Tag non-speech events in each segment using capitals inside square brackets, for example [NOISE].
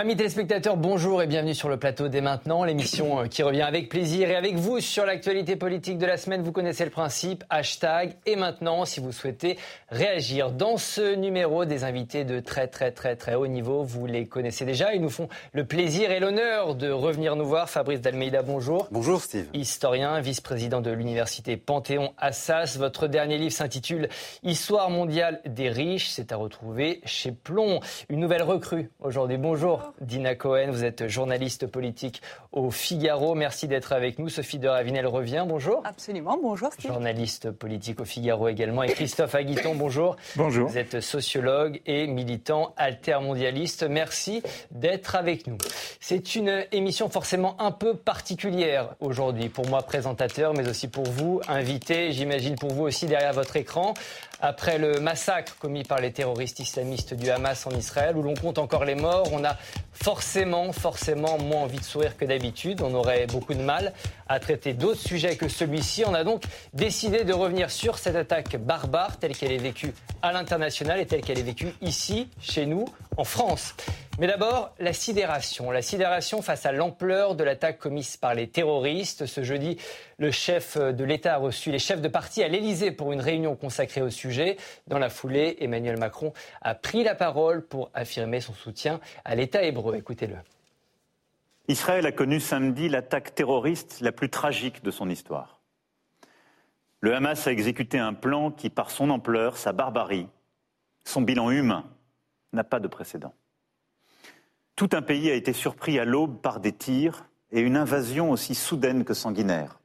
Amis téléspectateurs, bonjour et bienvenue sur le plateau dès maintenant, l'émission euh, qui revient avec plaisir et avec vous sur l'actualité politique de la semaine. Vous connaissez le principe, hashtag et maintenant si vous souhaitez réagir. Dans ce numéro, des invités de très très très très haut niveau, vous les connaissez déjà, ils nous font le plaisir et l'honneur de revenir nous voir. Fabrice Dalmeida, bonjour. Bonjour Steve. Historien, vice-président de l'université Panthéon-Assas. Votre dernier livre s'intitule Histoire mondiale des riches. C'est à retrouver chez Plomb. Une nouvelle recrue aujourd'hui. Bonjour. Dina Cohen, vous êtes journaliste politique au Figaro. Merci d'être avec nous. Sophie de Ravinel revient. Bonjour. Absolument. Bonjour. Journaliste politique au Figaro également. Et Christophe Aguiton, bonjour. Bonjour. Vous êtes sociologue et militant altermondialiste. Merci d'être avec nous. C'est une émission forcément un peu particulière aujourd'hui pour moi, présentateur, mais aussi pour vous, invité, j'imagine pour vous aussi derrière votre écran. Après le massacre commis par les terroristes islamistes du Hamas en Israël, où l'on compte encore les morts, on a forcément, forcément moins envie de sourire que d'habitude. On aurait beaucoup de mal à traiter d'autres sujets que celui-ci. On a donc décidé de revenir sur cette attaque barbare telle qu'elle est vécue à l'international et telle qu'elle est vécue ici, chez nous, en France. Mais d'abord, la sidération. La sidération face à l'ampleur de l'attaque commise par les terroristes. Ce jeudi, le chef de l'État a reçu les chefs de parti à l'Élysée pour une réunion consacrée au sujet. Dans la foulée, Emmanuel Macron a pris la parole pour affirmer son soutien à l'État hébreu. Écoutez-le. Israël a connu samedi l'attaque terroriste la plus tragique de son histoire. Le Hamas a exécuté un plan qui, par son ampleur, sa barbarie, son bilan humain, n'a pas de précédent. Tout un pays a été surpris à l'aube par des tirs et une invasion aussi soudaine que sanguinaire.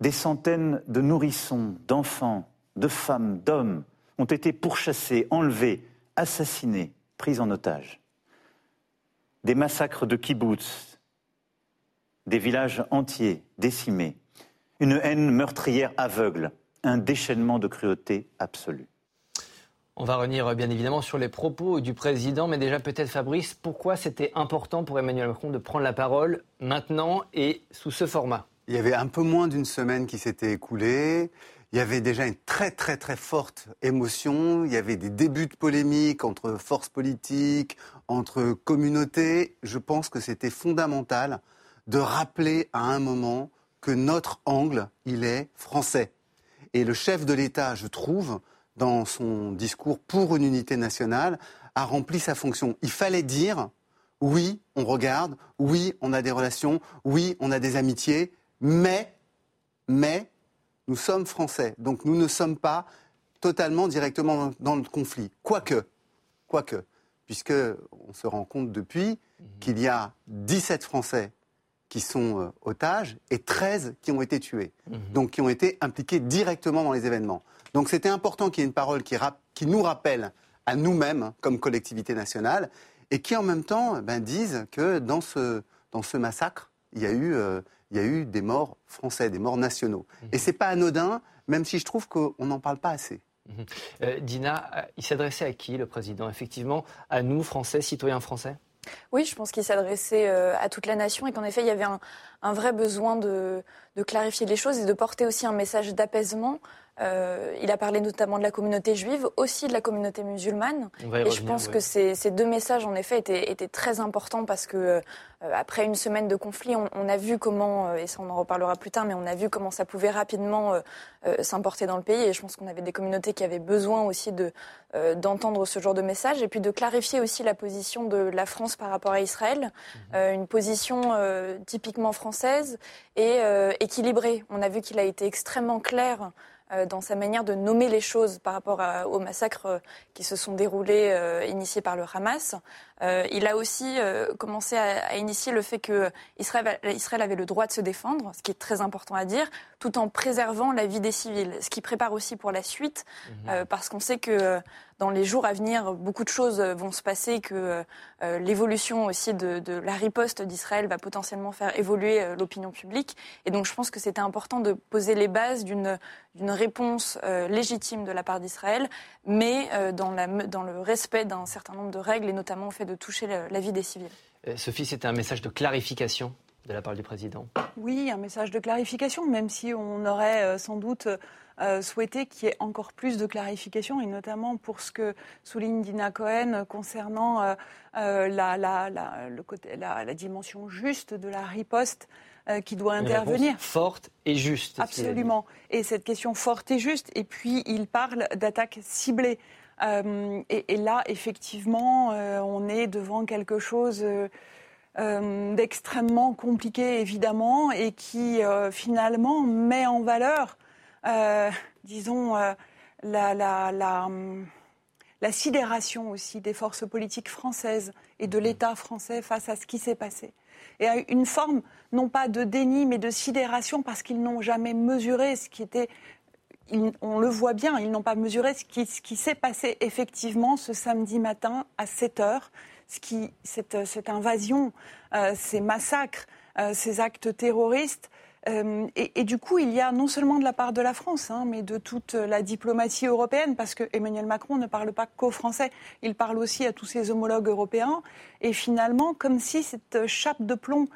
Des centaines de nourrissons, d'enfants, de femmes, d'hommes ont été pourchassés, enlevés, assassinés, pris en otage. Des massacres de kibbutz, des villages entiers décimés, une haine meurtrière aveugle, un déchaînement de cruauté absolue. On va revenir bien évidemment sur les propos du président, mais déjà peut-être Fabrice, pourquoi c'était important pour Emmanuel Macron de prendre la parole maintenant et sous ce format? Il y avait un peu moins d'une semaine qui s'était écoulée. Il y avait déjà une très très très forte émotion. Il y avait des débuts de polémique entre forces politiques, entre communautés. Je pense que c'était fondamental de rappeler à un moment que notre angle, il est français. Et le chef de l'État, je trouve, dans son discours pour une unité nationale, a rempli sa fonction. Il fallait dire, oui, on regarde, oui, on a des relations, oui, on a des amitiés, mais, mais, nous sommes français. Donc nous ne sommes pas totalement directement dans le conflit. Quoique, quoique, puisque on se rend compte depuis qu'il y a 17 Français qui sont euh, otages et 13 qui ont été tués, mhm. donc qui ont été impliqués directement dans les événements. Donc c'était important qu'il y ait une parole qui, qui nous rappelle à nous-mêmes comme collectivité nationale et qui en même temps ben, dise que dans ce, dans ce massacre, il y, a eu, euh, il y a eu des morts français, des morts nationaux. Mhm. Et ce n'est pas anodin, même si je trouve qu'on n'en parle pas assez. Mhm. Euh, Dina, il s'adressait à qui le président? Effectivement, à nous, Français, citoyens français? Oui, je pense qu'il s'adressait euh, à toute la nation et qu'en effet, il y avait un, vrai besoin de, clarifier les choses et de porter aussi un message d'apaisement euh, il a parlé notamment de la communauté juive, aussi de la communauté musulmane. Et je pense que ces, deux messages, en effet, étaient, très importants parce que euh, après une semaine de conflit, on, a vu comment, euh, et ça on en reparlera plus tard, mais on a vu comment ça pouvait rapidement s'importer dans le pays. Et je pense qu'on avait des communautés qui avaient besoin aussi de d'entendre ce genre de message et puis de clarifier aussi la position de la France par rapport à Israël, mhm. une position typiquement française et équilibrée. On a vu qu'il a été extrêmement clair. Euh, dans sa manière de nommer les choses par rapport aux massacres euh, qui se sont déroulés, euh, initiés par le Hamas. il a aussi commencé à, initier le fait que Israël, Israël, avait le droit de se défendre, ce qui est très important à dire, tout en préservant la vie des civils, ce qui prépare aussi pour la suite, mhm. parce qu'on sait que dans les jours à venir, beaucoup de choses vont se passer, que euh, l'évolution aussi de, la riposte d'Israël va potentiellement faire évoluer euh, l'opinion publique. Et donc je pense que c'était important de poser les bases d'une réponse euh, légitime de la part d'Israël, mais dans, la, dans, le respect d'un certain nombre de règles, et notamment au fait de toucher la, vie des civils. Sophie, c'était un message de clarification de la part du président? Oui, un message de clarification, même si on aurait euh, sans doute euh, souhaité qu'il y ait encore plus de clarification, et notamment pour ce que souligne Dina Cohen concernant la, la, le côté, la, dimension juste de la riposte qui doit intervenir. Forte et juste. Absolument. Et cette question forte et juste. Et puis, il parle d'attaques ciblées. Euh, et, là, effectivement, euh, on est devant quelque chose euh, d'extrêmement compliqué, évidemment, et qui finalement met en valeur, disons, la, la, la, sidération aussi des forces politiques françaises et de l'État français face à ce qui s'est passé. Et à une forme, non pas de déni, mais de sidération, parce qu'ils n'ont jamais mesuré ce qui était on le voit bien, ils n'ont pas mesuré ce qui, s'est passé effectivement ce samedi matin à 7 heures, ce qui, cette, invasion, euh, ces massacres, euh, ces actes terroristes. Euh, et, du coup, il y a non seulement de la part de la France, hein, mais de toute la diplomatie européenne, parce que Emmanuel Macron ne parle pas qu'aux Français, il parle aussi à tous ses homologues européens. Et finalement, comme si cette chape de plomb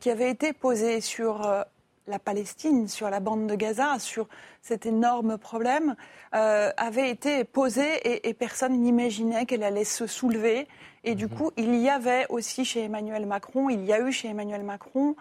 qui avait été posée sur la Palestine, sur la bande de Gaza, sur cet énorme problème, euh, avait été posée et, personne n'imaginait qu'elle allait se soulever. Et du mhm. coup, il y avait aussi chez Emmanuel Macron, il y a eu chez Emmanuel Macron, euh,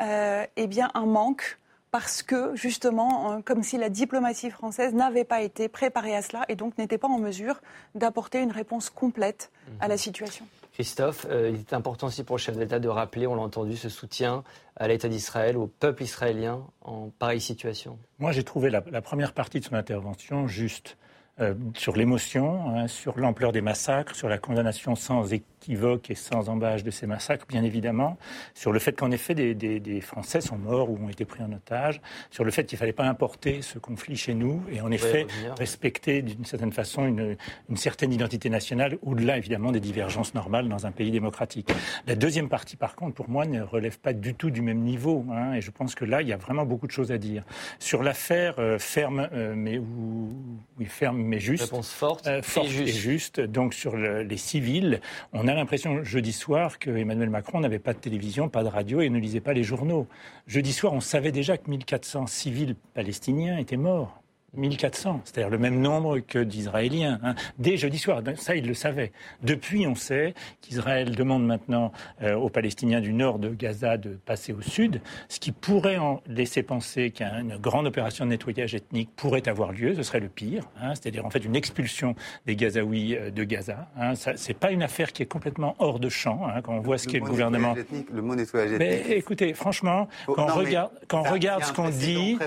eh bien, un manque parce que justement, comme si la diplomatie française n'avait pas été préparée à cela et donc n'était pas en mesure d'apporter une réponse complète à la mhm. situation. Christophe, euh, il est important aussi pour le chef d'État de rappeler, on l'a entendu, ce soutien à l'État d'Israël, au peuple israélien en pareille situation. Moi, j'ai trouvé la, première partie de son intervention juste. Euh, sur l'émotion, hein, sur l'ampleur des massacres, sur la condamnation sans équivoque et sans embâche de ces massacres, bien évidemment, sur le fait qu'en effet des, des, Français sont morts ou ont été pris en otage, sur le fait qu'il ne fallait pas importer ce conflit chez nous et en effet respecter d'une certaine façon une, une, certaine identité nationale au-delà évidemment des divergences normales dans un pays démocratique. La deuxième partie, par contre, pour moi, ne relève pas du tout du même niveau hein, et je pense que là, il y a vraiment beaucoup de choses à dire. Sur l'affaire euh, ferme, euh, mais où, oui, ferme mais juste. Réponse forte, euh, forte et, juste. et, juste. Donc sur le, les civils, on a l'impression jeudi soir que Emmanuel Macron n'avait pas de télévision, pas de radio et ne lisait pas les journaux. Jeudi soir, on savait déjà que 1400 civils palestiniens étaient morts. 1400, c'est-à-dire le même nombre que d'Israéliens. Hein. Dès jeudi soir, ça il le savait. Depuis, on sait qu'Israël demande maintenant euh, aux Palestiniens du nord de Gaza de passer au sud, ce qui pourrait en laisser penser qu'une grande opération de nettoyage ethnique pourrait avoir lieu. Ce serait le pire, hein, c'est-à-dire en fait une expulsion des Gazaouis euh, de Gaza. Hein. C'est pas une affaire qui est complètement hors de champ hein, quand on voit ce qu'est le gouvernement. le mot nettoyage ethnique. Mais écoutez, franchement, quand on regarde, quand on regarde ce qu'on dit,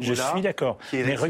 je suis d'accord.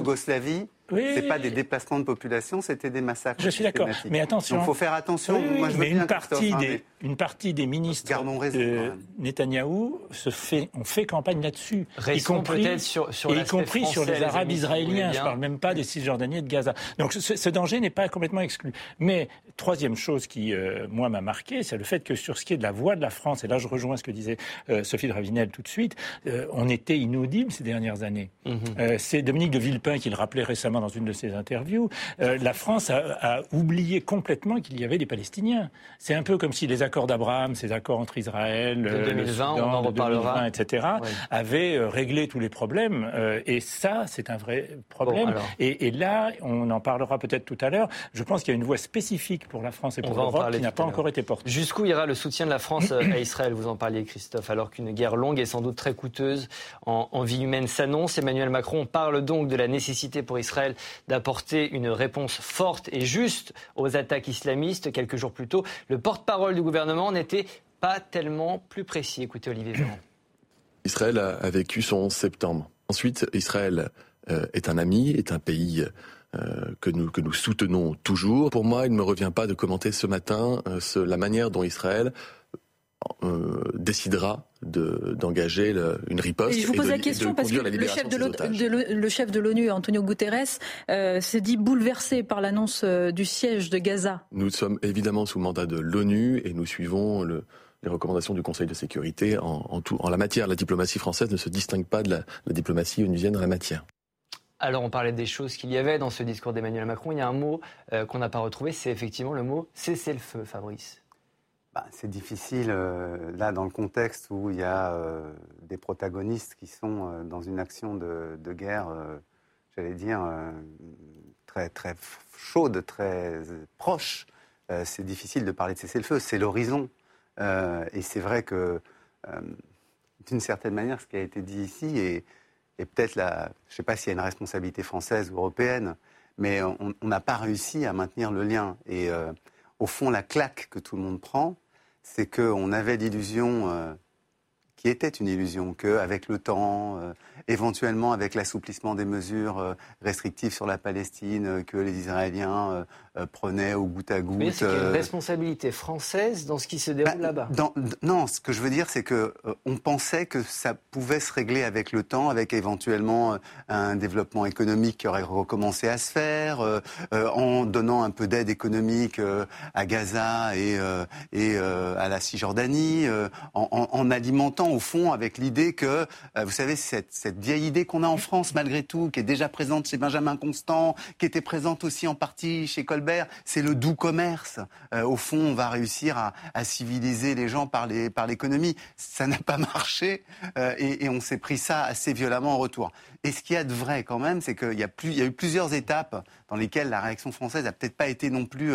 Yougoslavie, oui. C'est pas des déplacements de population, c'était des massacres. Je suis d'accord, mais attention. Il faut faire attention. Moi, je mais une partie des, hein, une partie des ministres de Netanyahou se fait, ont fait campagne là-dessus, y compris sur, sur y compris sur les Arabes israéliens. Je parle même pas des Cisjordaniens de Gaza. Donc ce, ce, danger n'est pas complètement exclu. Mais troisième chose qui euh, moi m'a marqué, c'est le fait que sur ce qui est de la voix de la France, et là je rejoins ce que disait euh, Sophie Dravinel tout de suite, euh, on était inaudible ces dernières années. Mhm. c'est Dominique de Villepin qui le rappelait récemment dans une de ses interviews, euh, la France a, oublié complètement qu'il y avait des Palestiniens. C'est un peu comme si les accords d'Abraham, ces accords entre Israël, de 2020, on en reparlera, etc., avaient euh, réglé tous les problèmes. Euh, et ça, c'est un vrai problème. et, là, on en parlera peut-être tout à l'heure. Je pense qu'il y a une voie spécifique pour la France et pour l'Europe qui n'a pas encore été portée. Jusqu'où ira le soutien de la France à Israël? Vous en parliez, Christophe. Alors qu'une guerre longue et sans doute très coûteuse en, en vie humaine s'annonce, Emmanuel Macron parle donc de la nécessité pour Israël d'apporter une réponse forte et juste aux attaques islamistes. Quelques jours plus tôt, le porte-parole du gouvernement n'était pas tellement plus précis. Écoutez Olivier Véran. [CLEARS THROAT] Israël a, vécu son 11 septembre. Ensuite, Israël euh, est un ami, est un pays euh, que, nous, que nous soutenons toujours. Pour moi, il ne me revient pas de commenter ce matin euh, la manière dont Israël euh, décidera d'engager une riposte. je vous pose la question parce que le chef de, l'ONU, Antonio Guterres, euh, s'est dit bouleversé par l'annonce euh, du siège de Gaza. Nous sommes évidemment sous mandat de l'ONU et nous suivons le, les recommandations du Conseil de sécurité en, tout, en la matière. La diplomatie française ne se distingue pas de la, diplomatie onusienne en la matière. Alors on parlait des choses qu'il y avait dans ce discours d'Emmanuel Macron. Il y a un mot qu'on n'a pas retrouvé, c'est effectivement le mot cessez-le-feu, Fabrice. Bah, C'est difficile, là, dans le contexte où il y a des protagonistes qui sont dans une action de, de guerre, j'allais dire, très, très chaude, très proche. c'est difficile de parler de cessez-le-feu. C'est l'horizon. et c'est vrai que d'une certaine manière, ce qui a été dit ici, et, peut-être, la, je ne sais pas s'il y a une responsabilité française ou européenne, mais on n'a pas réussi à maintenir le lien. Et euh, au fond, la claque que tout le monde prend, c'est qu'on avait l'illusion euh, qui était une illusion, qu'avec le temps, euh, éventuellement avec l'assouplissement des mesures euh, restrictives sur la Palestine, euh, que les Israéliens prenaient au goutte à goutte. Mais c'est une responsabilité française dans ce qui se déroule bah, là-bas. non, ce que je veux dire, c'est que on pensait que ça pouvait se régler avec le temps, avec éventuellement un développement économique qui aurait recommencé à se faire, en donnant un peu d'aide économique à Gaza et, et à la Cisjordanie, en, en alimentant au fond, avec l'idée que, euh, vous savez, cette, vieille idée qu'on a en France, malgré tout, qui est déjà présente chez Benjamin Constant, qui était présente aussi en partie chez Colbert, c'est le doux commerce. Euh, au fond, on va réussir à, civiliser les gens par l'économie. ça n'a pas marché euh, et, on s'est pris ça assez violemment en retour. Et ce qu'il y a de vrai quand même, c'est qu'il y, y, a eu plusieurs étapes dans lesquelles la réaction française n'a peut-être pas été non plus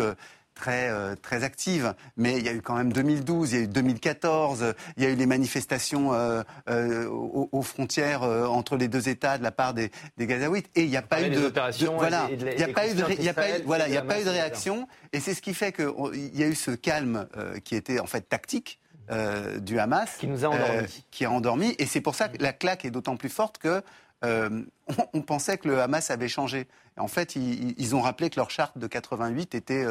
très, euh, très active. Mais il y a eu quand même 2012, il y a eu 2014, il y a eu les manifestations euh, euh, aux, frontières entre les deux États de la part des, des Gazaouites. Et il n'y a pas eu de, voilà, il n'y a pas eu de, il y a pas eu, voilà, il y a pas eu de réaction. Et c'est ce qui fait qu'il y a eu ce calme qui était en fait tactique. du Hamas qui nous a endormis. qui a endormi et c'est pour ça que la claque est d'autant plus forte que on, pensait que le Hamas avait changé. en fait, ils, ils, ont rappelé que leur charte de 88 était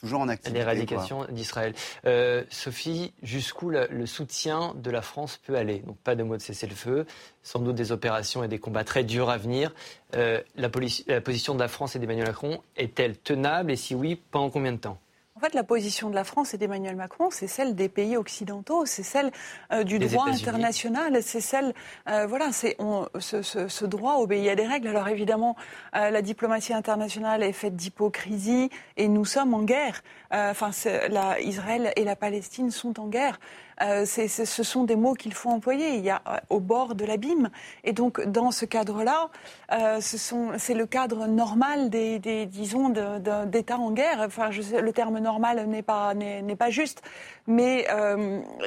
toujours en activité. L'éradication d'Israël. Euh, Sophie, jusqu'où le, soutien de la France peut aller? Donc pas de mot de cessez-le-feu, sans doute des opérations et des combats très durs à venir. Euh, la, la position de la France et d'Emmanuel Macron est-elle tenable? Et si oui, pendant combien de temps? En fait, la position de la France et d'Emmanuel Macron, c'est celle des pays occidentaux, c'est celle euh, du droit international, c'est celle, euh, voilà, c'est ce, ce, ce, droit obéit à des règles. Alors évidemment, euh, la diplomatie internationale est faite d'hypocrisie et nous sommes en guerre. Enfin, Israël et la Palestine sont en guerre. Euh, ce sont des mots qu'il faut employer. Il y a euh, au bord de l'abîme. Et donc, dans ce cadre-là, euh, c'est le cadre normal des, disons, d'États en guerre. Enfin, je sais, le terme normal n'est pas, n'est pas juste, mais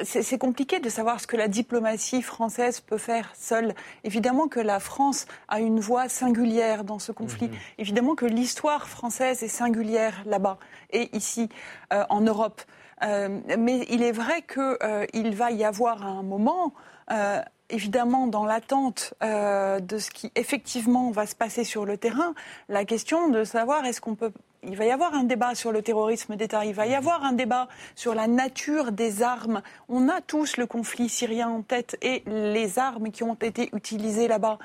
c'est compliqué de savoir ce que la diplomatie française peut faire seule. Évidemment que la France a une voix singulière dans ce conflit. Mhm. Évidemment que l'histoire française est singulière là-bas et ici, en Europe. Euh, mais il est vrai qu'il euh, va y avoir un moment euh, évidemment, dans l'attente de ce qui effectivement va se passer sur le terrain, la question de savoir est-ce qu'on peut. Il va y avoir un débat sur le terrorisme d'État, il va y avoir un débat sur la nature des armes. On a tous le conflit syrien en tête et les armes qui ont été utilisées là-bas.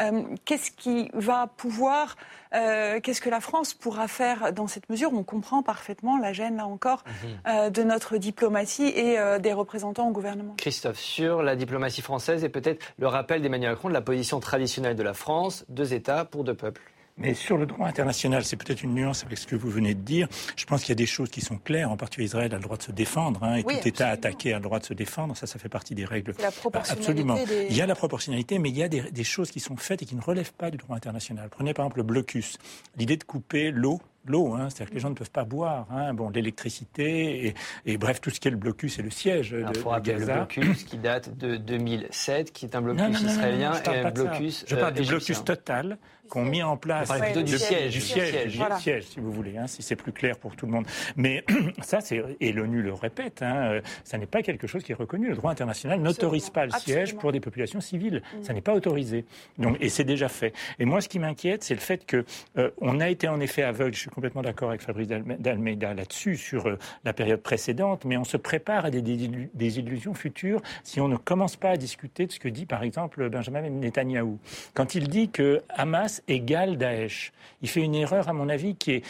Euh, qu'est-ce qui va pouvoir, euh, qu'est-ce que la France pourra faire dans cette mesure? On comprend parfaitement la gêne, là encore, mhm. euh, de notre diplomatie et des représentants au gouvernement. Christophe, sur la diplomatie française et peut-être le rappel d'Emmanuel Macron de la position traditionnelle de la France, deux États pour deux peuples. Mais sur le droit international, c'est peut-être une nuance avec ce que vous venez de dire. Je pense qu'il y a des choses qui sont claires. En particulier, Israël a le droit de se défendre, hein, et tout État attaqué a le droit de se défendre. Ça, ça fait partie des règles. La absolument. Il y a la proportionnalité, mais il y a des, des choses qui sont faites et qui ne relèvent pas du droit international. Prenez par exemple le blocus, l'idée de couper l'eau l'eau, hein, c'est-à-dire que les gens ne peuvent pas boire. Hein, bon, l'électricité et, bref tout ce qui est le blocus et le siège de, de Gaza. Le blocus qui date de 2007, qui est un blocus israélien et un blocus. Je parle du blocus total qu'ont mis en place. du, siège, du siège, du siège, si vous voulez, hein, si c'est plus clair pour tout le monde. Mais [CLEARS THROAT] ça, c'est et l'ONU le répète, hein, euh, ça n'est pas quelque chose qui est reconnu. Le droit international n'autorise pas le siège pour des populations civiles. Mm. Ça n'est pas autorisé. Donc, et c'est déjà fait. Et moi, ce qui m'inquiète, c'est le fait que euh, on a été en effet aveugle. Je suis complètement d'accord avec Fabrice Dalmeida là-dessus sur euh, la période précédente, mais on se prépare à des, des, illusions futures si on ne commence pas à discuter de ce que dit, par exemple, Benjamin Netanyahou quand il dit que Hamas égale Daesh. Il fait une erreur, à mon avis, qui est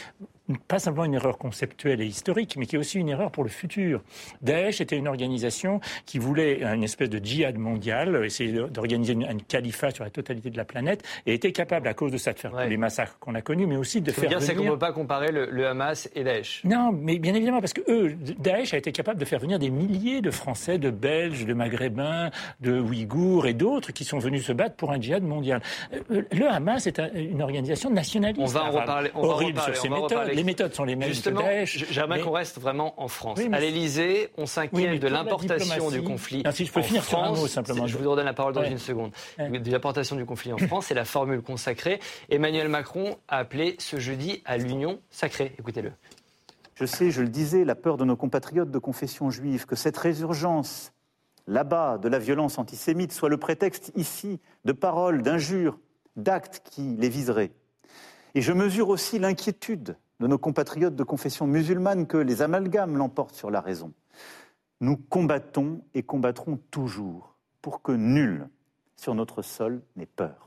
pas simplement une erreur conceptuelle et historique, mais qui est aussi une erreur pour le futur. Daesh était une organisation qui voulait une espèce de djihad mondial, essayer d'organiser un califat sur la totalité de la planète, et était capable, à cause de ça, de faire tous les massacres qu'on a connus, mais aussi de faire dire, c'est qu'on ne peut pas comparer le, Hamas et Daesh. Non, mais bien évidemment, parce que eux, Daesh a été capable de faire venir des milliers de Français, de Belges, de Maghrébins, de Ouïghours et d'autres qui sont venus se battre pour un djihad mondial. Euh, le Hamas est une organisation nationaliste. On va en reparler. On horrible sur ses méthodes. Les méthodes sont les mêmes Justement. J'aimerais qu'on reste vraiment en France. à l'Élysée, on s'inquiète de l'importation du conflit. si je peux finir sur un mot simplement. Je vous redonne la parole dans une seconde. De l'importation du conflit en France, c'est la formule consacrée. Emmanuel Macron a appelé ce jeudi à l'union sacrée. Écoutez-le. Je sais, je le disais, la peur de nos compatriotes de confession juive, que cette résurgence là-bas de la violence antisémite soit le prétexte ici de paroles, d'injures, d'actes qui les viseraient. Et je mesure aussi l'inquiétude de nos compatriotes de confession musulmane que les amalgames l'emportent sur la raison. Nous combattons et combattrons toujours pour que nul sur notre sol n'ait peur.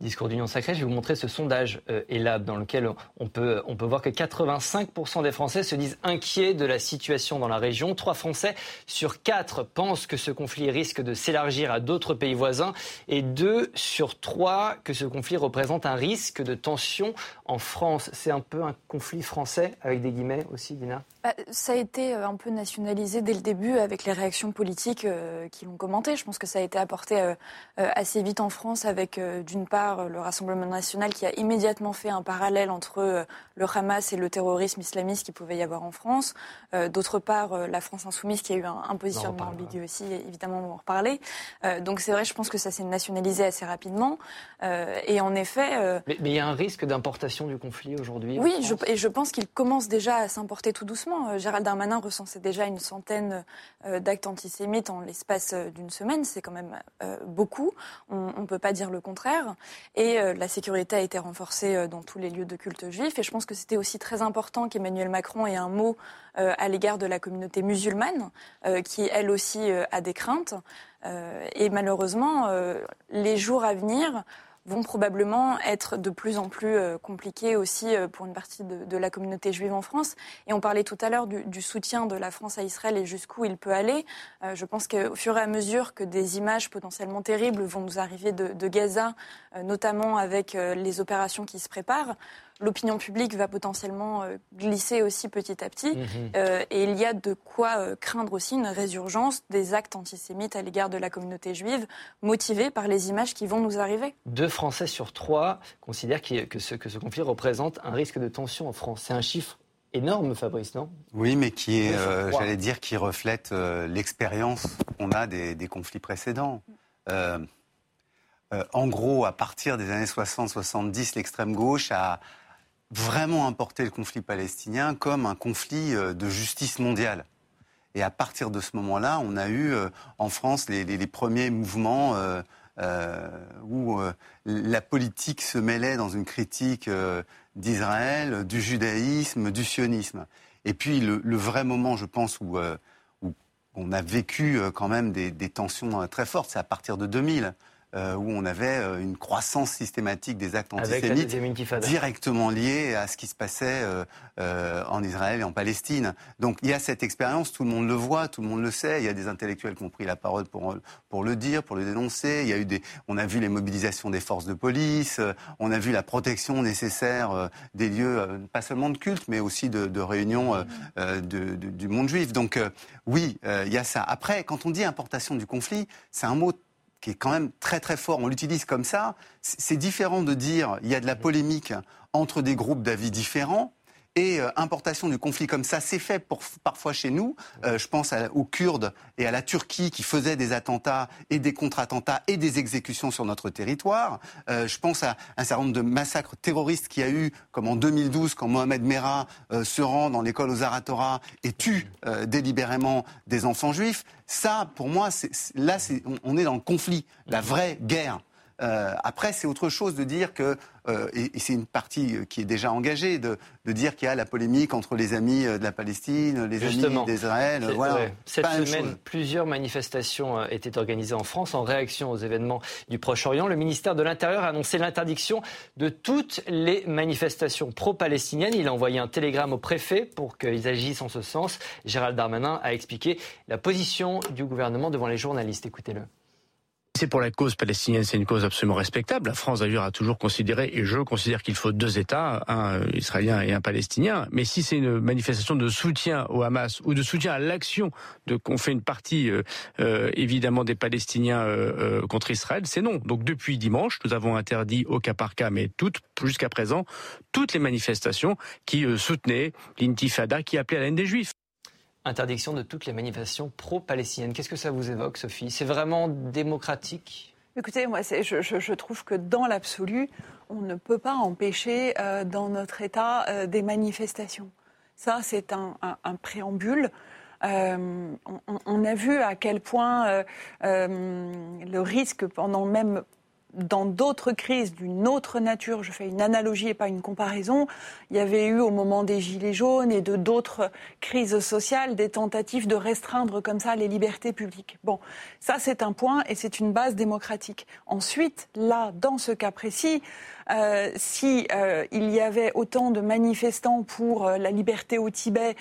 Discours d'union sacrée, je vais vous montrer ce sondage euh, ELAB dans lequel on peut, on peut voir que 85% des Français se disent inquiets de la situation dans la région. Trois Français sur quatre pensent que ce conflit risque de s'élargir à d'autres pays voisins et deux sur trois que ce conflit représente un risque de tension en France. C'est un peu un conflit français avec des guillemets aussi, Dina? Bah, ça a été euh, un peu nationalisé dès le début avec les réactions politiques euh, qui l'ont commenté. Je pense que ça a été apporté euh, assez vite en France avec, d'une part, le Rassemblement national qui a immédiatement fait un parallèle entre le Hamas et le terrorisme islamiste qu'il pouvait y avoir en France. D'autre part, la France insoumise qui a eu un, positionnement ambigu aussi, évidemment, on va en reparler. Donc c'est vrai, je pense que ça s'est nationalisé assez rapidement. Et en effet... Mais il y a un risque d'importation du conflit aujourd'hui Oui, et je pense qu'il commence déjà à s'importer tout doucement. Euh, Gérald Darmanin recensait déjà une centaine euh, d'actes antisémites en l'espace euh, d'une semaine. C'est quand même beaucoup. On ne peut pas dire le contraire. Et la sécurité a été renforcée dans tous les lieux de culte juif. Et je pense que c'était aussi très important qu'Emmanuel Macron ait un mot à l'égard de la communauté musulmane, qui elle aussi a des craintes. et malheureusement, les jours à venir vont probablement être de plus en plus euh, compliqués aussi euh, pour une partie de, la communauté juive en France. Et on parlait tout à l'heure du, soutien de la France à Israël et jusqu'où il peut aller. Euh, je pense qu'au fur et à mesure que des images potentiellement terribles vont nous arriver de Gaza, notamment avec les opérations qui se préparent, l'opinion publique va potentiellement euh, glisser aussi petit à petit. Mhm. Euh, et il y a de quoi euh, craindre aussi une résurgence des actes antisémites à l'égard de la communauté juive, motivés par les images qui vont nous arriver. Deux Français sur trois considèrent que ce, que ce conflit représente un risque de tension en France. C'est un chiffre énorme, Fabrice, non? Oui, mais qui est, j'allais dire, qui reflète l'expérience qu'on a des, des, conflits précédents. en gros, à partir des années 60-70, l'extrême gauche a, vraiment importer le conflit palestinien comme un conflit euh, de justice mondiale. Et à partir de ce moment-là, on a eu euh, en France les, premiers mouvements euh, où la politique se mêlait dans une critique d'Israël, du judaïsme, du sionisme. Et puis le, vrai moment, je pense, où, on a vécu quand même des, des tensions très fortes, c'est à partir de 2000. Euh, où on avait euh, une croissance systématique des actes antisémites directement liés à ce qui se passait euh, en Israël et en Palestine. Donc il y a cette expérience, tout le monde le voit, tout le monde le sait. Il y a des intellectuels qui ont pris la parole pour, pour le dire, pour le dénoncer. Il y a eu des, on a vu les mobilisations des forces de police, on a vu la protection nécessaire des lieux, pas seulement de culte, mais aussi de, de réunion du monde juif. Donc oui, il y a ça. Après, quand on dit importation du conflit, c'est un mot qui est quand même très très fort. On l'utilise comme ça. C'est différent de dire il y a de la polémique entre des groupes d'avis différents et euh, importation du conflit comme ça, c'est fait pour, parfois chez nous. Euh, je pense aux Kurdes et à la Turquie qui faisaient des attentats et des contre-attentats et des exécutions sur notre territoire. Euh, je pense à un certain nombre de massacres terroristes qu'il y a eu, comme en 2012, quand Mohamed Merah se rend dans l'école aux Aratora et tue délibérément des enfants juifs. Ça, pour moi, là, on est dans le conflit, la vraie guerre. Euh, après, c'est autre chose de dire que, euh, et, c'est une partie qui est déjà engagée, de, de dire qu'il y a la polémique entre les amis de la Palestine, les amis d'Israël. Voilà. Cette semaine, plusieurs manifestations étaient organisées en France en réaction aux événements du Proche-Orient. Le ministère de l'Intérieur a annoncé l'interdiction de toutes les manifestations pro-palestiniennes. Il a envoyé un télégramme au préfet pour qu'ils agissent en ce sens. Gérald Darmanin a expliqué la position du gouvernement devant les journalistes. Écoutez-le. C'est pour la cause palestinienne, c'est une cause absolument respectable. La France d'ailleurs a toujours considéré, et je considère qu'il faut deux États, un euh, israélien et un palestinien. Mais si c'est une manifestation de soutien au Hamas ou de soutien à l'action de qu'on fait une partie euh, euh, évidemment des Palestiniens contre Israël, c'est non. Donc depuis dimanche, nous avons interdit au cas par cas, mais toutes jusqu'à présent, toutes les manifestations qui soutenaient l'intifada, qui appelait à la haine des Juifs interdiction de toutes les manifestations pro-palestiniennes. Qu'est-ce que ça vous évoque, Sophie? C'est vraiment démocratique? Écoutez, moi, je, trouve que dans l'absolu, on ne peut pas empêcher euh, dans notre État euh, des manifestations. Ça, c'est un, préambule. Euh, on, a vu à quel point le risque, pendant même dans d'autres crises d'une autre nature, je fais une analogie et pas une comparaison, il y avait eu au moment des Gilets jaunes et de d'autres crises sociales des tentatives de restreindre comme ça les libertés publiques. Bon, ça c'est un point et c'est une base démocratique. Ensuite, là, dans ce cas précis, euh, si euh, il y avait autant de manifestants pour euh, la liberté au Tibet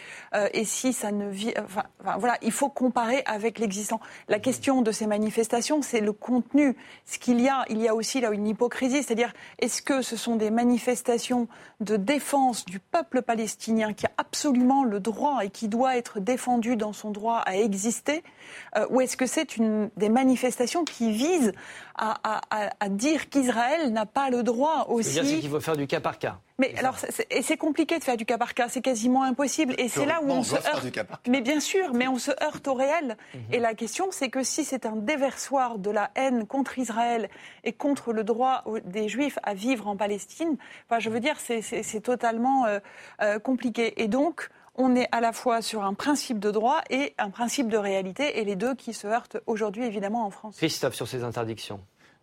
et si ça ne vit, enfin, voilà, il faut comparer avec l'existant. La question de ces manifestations, c'est le contenu. Ce qu'il y a, il y a aussi là une hypocrisie, c'est-à-dire est-ce que ce sont des manifestations de défense du peuple palestinien qui a absolument le droit et qui doit être défendu dans son droit à exister, ou est-ce que c'est une des manifestations qui visent à, à, à dire qu'Israël n'a pas le droit aussi. C'est qu'il faut faire du cas par cas. Mais alors, et c'est compliqué de faire du cas par cas, c'est quasiment impossible. Et c'est là où on, se heurte. Mais bien sûr, mais on se heurte au réel. Mhm. Et la question, c'est que si c'est un déversoir de la haine contre Israël et contre le droit des Juifs à vivre en Palestine, enfin, je veux dire, c'est totalement euh, euh, compliqué. Et donc, on est à la fois sur un principe de droit et un principe de réalité, et les deux qui se heurtent aujourd'hui évidemment en France. Christophe, sur ces interdictions.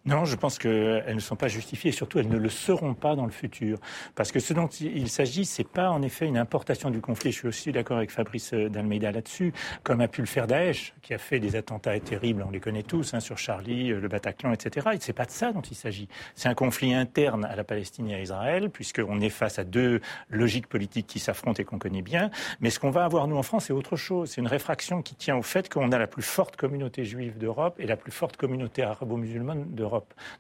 Non, je pense qu'elles ne sont pas justifiées et surtout elles ne le seront pas dans le futur. Parce que ce dont il s'agit, c'est pas en effet une importation du conflit. Je suis aussi d'accord avec Fabrice Dalmeida là-dessus, comme a pu le faire Daesh, qui a fait des attentats terribles, on les connaît tous, hein, sur Charlie, le Bataclan, etc. Et c'est pas de ça dont il s'agit. C'est un conflit interne à la Palestine et à Israël, puisqu'on est face à deux logiques politiques qui s'affrontent et qu'on connaît bien. Mais ce qu'on va avoir, nous, en France, c'est autre chose. C'est une réfraction qui tient au fait qu'on a la plus forte communauté juive d'Europe et la plus forte communauté arabo-musulmane d'Europe.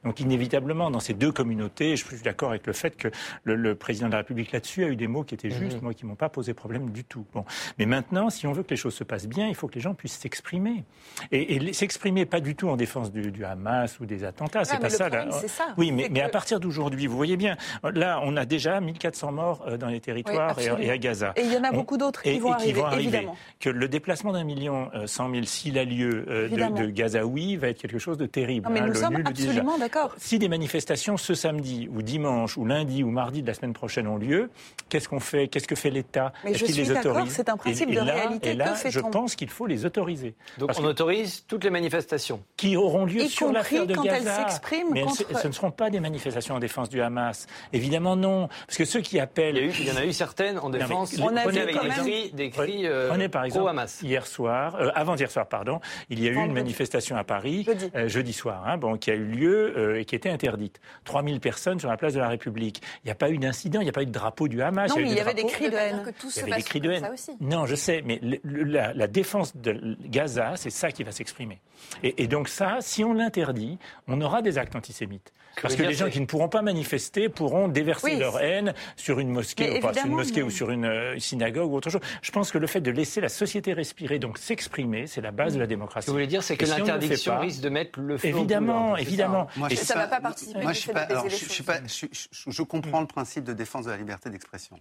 Donc inévitablement, dans ces deux communautés, je suis d'accord avec le fait que le, président de la République là-dessus a eu des mots qui étaient justes, mhm. moi qui m'ont pas posé problème du tout. Bon, mais maintenant, si on veut que les choses se passent bien, il faut que les gens puissent s'exprimer et, s'exprimer pas du tout en défense du, Hamas ou des attentats. c'est pas ça, ça. Oui, mais, mais à partir d'aujourd'hui, vous voyez bien, là, on a déjà 1400 morts euh, dans les territoires et, à Gaza. Et il y en a beaucoup d'autres qui, vont, arriver, évidemment. Que le déplacement d'un million euh, cent mille s'il a lieu euh, de, de Gazaoui va être quelque chose de terrible. mais hein, nous sommes Absolument d'accord. Si des manifestations ce samedi ou dimanche ou lundi ou mardi de la semaine prochaine ont lieu, qu'est-ce qu'on fait? Qu'est-ce que fait l'État? Est-ce qu'il les autorise? C'est un principe de réalité. Et là, je pense qu'il faut les autoriser. Donc on autorise toutes les manifestations qui auront lieu sur l'affaire de quand Gaza. Elles s'expriment mais ce ne seront pas des manifestations en défense du Hamas. Évidemment non, parce que ceux qui appellent, il y, en a eu certaines en défense. on a vu avec des cris, des cris euh, par exemple, Hamas. Hier soir, euh, avant hier soir, pardon, il y a eu une manifestation à Paris jeudi, euh, soir, hein, bon, qui a eu lieu et qui était interdite. 3000 personnes sur la place de la République. Il n'y a pas eu d'incident, il n'y a pas eu de drapeau du Hamas. Non, il y, avait des cris de haine. il y avait des cris de haine. Non, je sais, mais la, défense de Gaza, c'est ça qui va s'exprimer. Et, donc ça, si on l'interdit, on aura des actes antisémites. Parce que les gens qui ne pourront pas manifester pourront déverser leur haine sur une mosquée, ou, pas, sur une mosquée ou sur une euh, synagogue ou autre chose. Je pense que le fait de laisser la société respirer, donc s'exprimer, c'est la base de la démocratie. Ce que vous voulez dire, c'est que l'interdiction risque de mettre le feu Évidemment, évidemment. Moi, ça ne va pas participer. Moi, je, suis pas, je, je, comprends le principe de défense de la liberté d'expression.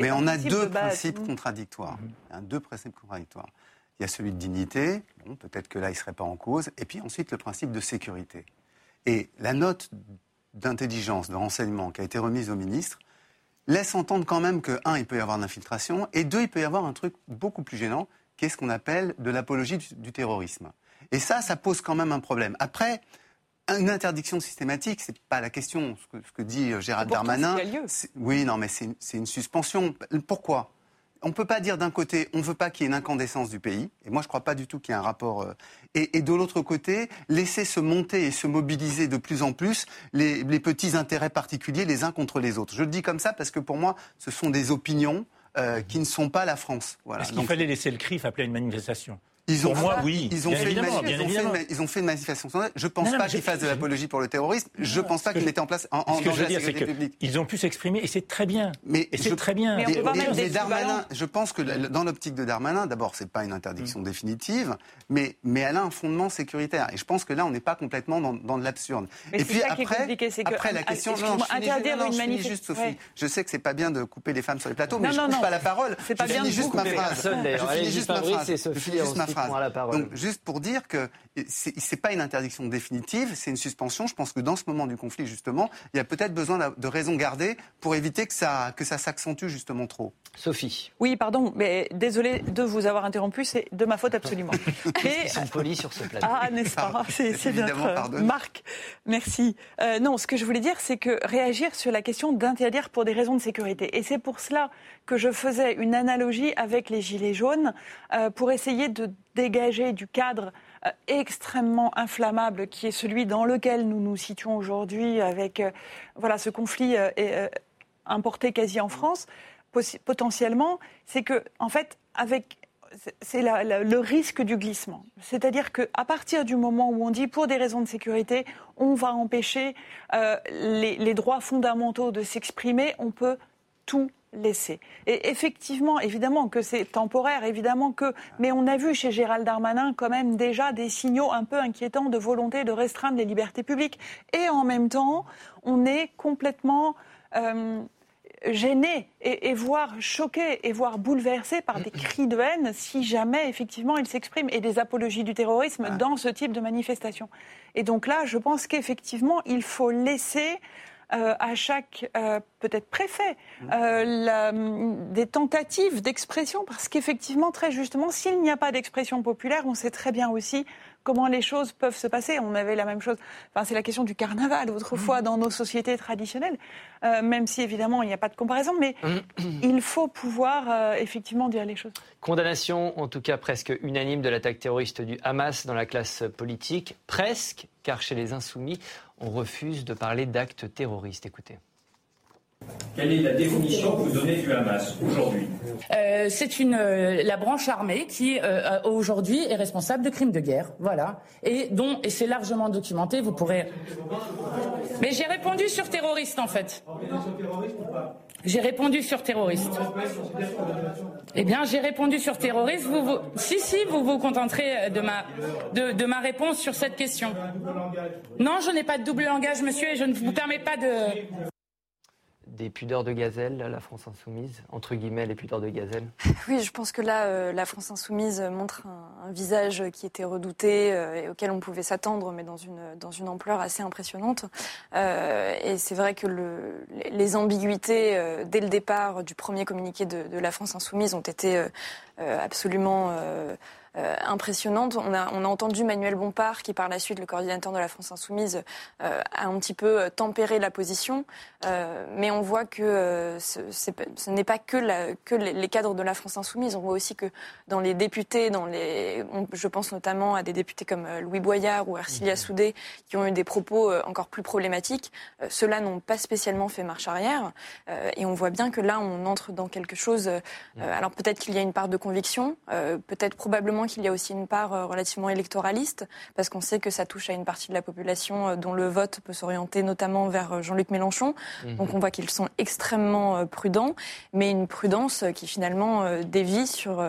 Mais on a deux principes contradictoires. Il deux principes contradictoires. Il y a celui de dignité, bon, peut-être que là, il ne serait pas en cause, et puis ensuite le principe de sécurité. Et la note d'intelligence, de renseignement qui a été remise au ministre laisse entendre quand même que, un, il peut y avoir de l'infiltration, et deux, il peut y avoir un truc beaucoup plus gênant, qui est ce qu'on appelle de l'apologie du, terrorisme. Et ça, ça pose quand même un problème. Après, une interdiction systématique, c'est pas la question. Ce que, dit Gérald Darmanin. Oui, non, mais c'est une suspension. Pourquoi? On ne peut pas dire d'un côté, on ne veut pas qu'il y ait une incandescence du pays, et moi je ne crois pas du tout qu'il y ait un rapport, euh, et, de l'autre côté, laisser se monter et se mobiliser de plus en plus les, petits intérêts particuliers les uns contre les autres. Je le dis comme ça parce que pour moi, ce sont des opinions euh, qui ne sont pas la France. Voilà. Est-ce qu'il fallait laisser le CRIF appeler à une manifestation ils ont, moi, oui. Ils ont, fait une, ils ont fait une manifestation. Je ne pense pas qu'ils fassent de l'apologie pour le terrorisme. Je ne pense pas qu'ils mettaient en place en, en danger la sécurité publique. Ils ont pu s'exprimer et c'est très bien. Mais c'est très bien. Mais, Darmanin, je pense que dans l'optique de Darmanin, d'abord, c'est pas une interdiction mm. définitive, mais, mais elle a un fondement sécuritaire. Et je pense que là, on n'est pas complètement dans, dans de l'absurde. Et puis après, après la question, non, interdire une manifestation. juste, Sophie. Je sais que c'est pas bien de couper les femmes sur les plateaux, mais je ne coupe pas la parole. C'est pas bien juste ma phrase. Je finis juste ma phrase. Donc, juste pour dire que ce n'est pas une interdiction définitive, c'est une suspension. Je pense que dans ce moment du conflit, justement, il y a peut-être besoin de raisons gardées pour éviter que ça, que ça s'accentue justement trop. Sophie. Oui, pardon, mais désolé de vous avoir interrompu, c'est de ma faute absolument. [LAUGHS] mais, Ils sont polis sur ce plateau. Ah, n'est-ce pas C'est notre marque. Merci. Euh, non, ce que je voulais dire, c'est que réagir sur la question d'interdire pour des raisons de sécurité. Et c'est pour cela que je faisais une analogie avec les Gilets jaunes euh, pour essayer de dégager du cadre euh, extrêmement inflammable qui est celui dans lequel nous nous situons aujourd'hui avec voilà, ce conflit importé quasi en France potentiellement, c'est que, en fait, avec c'est le risque du glissement. C'est-à-dire qu'à partir du moment où on dit pour des raisons de sécurité, on va empêcher euh, les, droits fondamentaux de s'exprimer, on peut tout laisser. Et effectivement, évidemment que c'est temporaire, évidemment que, mais on a vu chez Gérald Darmanin quand même déjà des signaux un peu inquiétants de volonté de restreindre les libertés publiques. Et en même temps, on est complètement euh, gêné et, voire choqué et voire bouleversé par des cris de haine si jamais effectivement il s'exprime et des apologies du terrorisme dans ce type de manifestation. Et donc là, je pense qu'effectivement, il faut laisser euh, à chaque euh, peut-être préfet euh, des tentatives d'expression parce qu'effectivement, très justement, s'il n'y a pas d'expression populaire, on sait très bien aussi comment les choses peuvent se passer. On avait la même chose, enfin, c'est la question du carnaval autrefois mmh. dans nos sociétés traditionnelles, euh, même si évidemment il n'y a pas de comparaison, mais mmh. il faut pouvoir euh, effectivement dire les choses. Condamnation, en tout cas presque unanime, de l'attaque terroriste du Hamas dans la classe politique, presque, car chez les insoumis, on refuse de parler d'actes terroristes. Écoutez. Quelle est la définition que vous donnez du Hamas aujourd'hui? Euh, C'est une euh, la branche armée qui euh, aujourd'hui est responsable de crimes de guerre, voilà, et dont et c'est largement documenté. Vous pourrez. Mais j'ai répondu sur terroriste en fait. J'ai répondu sur terroriste. Eh bien, j'ai répondu sur terroriste. Vous, vous, si, si, vous vous contenterez de ma, de, de ma réponse sur cette question. Non, je n'ai pas de double langage, monsieur, et je ne vous permets pas de des pudeurs de gazelle, la France insoumise, entre guillemets les pudeurs de gazelle? [LAUGHS] Oui, je pense que là, euh, la France insoumise montre un, visage qui était redouté euh, et auquel on pouvait s'attendre, mais dans une, dans une ampleur assez impressionnante. Euh, et c'est vrai que le, les ambiguïtés, dès le départ du premier communiqué de, la France insoumise, ont été absolument euh, impressionnante. On a, on a entendu Manuel Bompard, qui par la suite, le coordinateur de la France Insoumise, euh, a un petit peu euh, tempéré la position. mais on voit que ce, ce n'est pas que, la, que les cadres de la France Insoumise. On voit aussi que dans les députés, dans les, je pense notamment à des députés comme Louis Boyard ou Ercilia mhm. Soudé, qui ont eu des propos encore plus problématiques, ceux-là n'ont pas spécialement fait marche arrière. et on voit bien que là, on entre dans quelque chose. alors peut-être qu'il y a une part de conviction, peut-être probablement qu'il y a aussi une part euh, relativement électoraliste, parce qu'on sait que ça touche à une partie de la population euh, dont le vote peut s'orienter notamment vers euh, Jean-Luc Mélenchon. Mhm. Donc on voit qu'ils sont extrêmement prudents, mais une prudence qui finalement dévie sur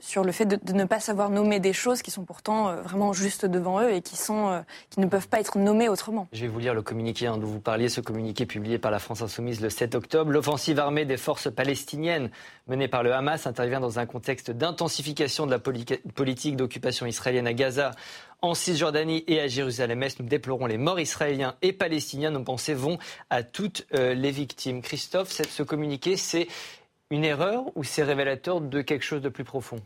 sur le fait de, ne pas savoir nommer des choses qui sont pourtant euh, vraiment juste devant eux et qui, sont, euh, qui ne peuvent pas être nommées autrement. Je vais vous lire le communiqué hein, dont vous parliez, ce communiqué publié par la France Insoumise le 7 octobre. L'offensive armée des forces palestiniennes menée par le Hamas intervient dans un contexte d'intensification de la politique d'occupation israélienne à Gaza en Cisjordanie et à Jérusalem-Est. Nous déplorons les morts israéliens et palestiniens. Nos pensées vont à toutes les victimes. Christophe, ce communiqué, c'est une erreur ou c'est révélateur de quelque chose de plus profond?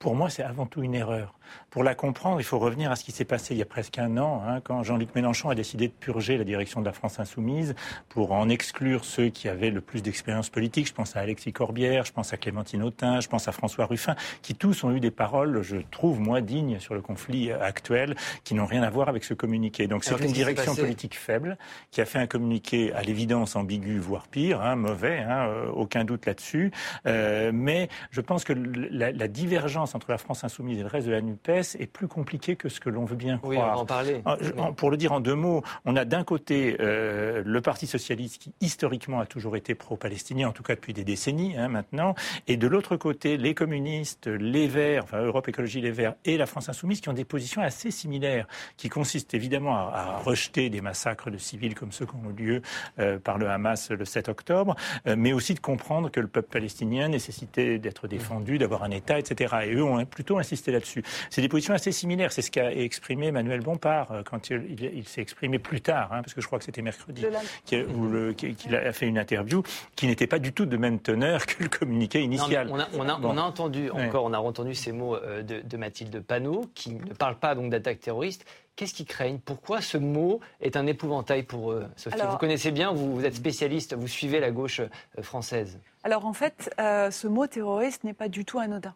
Pour moi, c'est avant tout une erreur. Pour la comprendre, il faut revenir à ce qui s'est passé il y a presque un an, hein, quand Jean-Luc Mélenchon a décidé de purger la direction de la France insoumise pour en exclure ceux qui avaient le plus d'expérience politique. Je pense à Alexis Corbière, je pense à Clémentine Autain, je pense à François Ruffin, qui tous ont eu des paroles, je trouve, moi, dignes sur le conflit actuel, qui n'ont rien à voir avec ce communiqué. Donc c'est une direction politique faible qui a fait un communiqué à l'évidence ambigu, voire pire, hein, mauvais, hein, euh, aucun doute là-dessus. Euh, mais je pense que la, la divergence entre la France insoumise et le reste de la NUPES est plus compliquée que ce que l'on veut bien croire. Oui, on va en parler. Ah, pour le dire en deux mots, on a d'un côté euh, le Parti socialiste qui historiquement a toujours été pro-palestinien, en tout cas depuis des décennies hein, maintenant, et de l'autre côté les communistes, les Verts, enfin Europe Écologie Les Verts et la France insoumise qui ont des positions assez similaires, qui consistent évidemment à, rejeter des massacres de civils comme ceux qui ont eu lieu euh, par le Hamas le 7 octobre, euh, mais aussi de comprendre que le peuple palestinien nécessitait d'être défendu, d'avoir un État, etc. Et eux ont plutôt insisté là-dessus. C'est des positions assez similaires. C'est ce qu'a exprimé Emmanuel Bompard euh, quand il, s'est exprimé plus tard, hein, parce que je crois que c'était mercredi, qu'il a fait une interview qui n'était pas du tout de même teneur que le communiqué initial. on, a, entendu encore, on a entendu ces mots euh, de, Mathilde Panot, qui ne parle pas donc d'attaque terroriste. Qu'est-ce qu'ils craignent? Pourquoi ce mot est un épouvantail pour eux? Sophie, vous connaissez bien, vous, êtes spécialiste, vous suivez la gauche euh, française. Alors en fait, ce mot terroriste n'est pas du tout anodin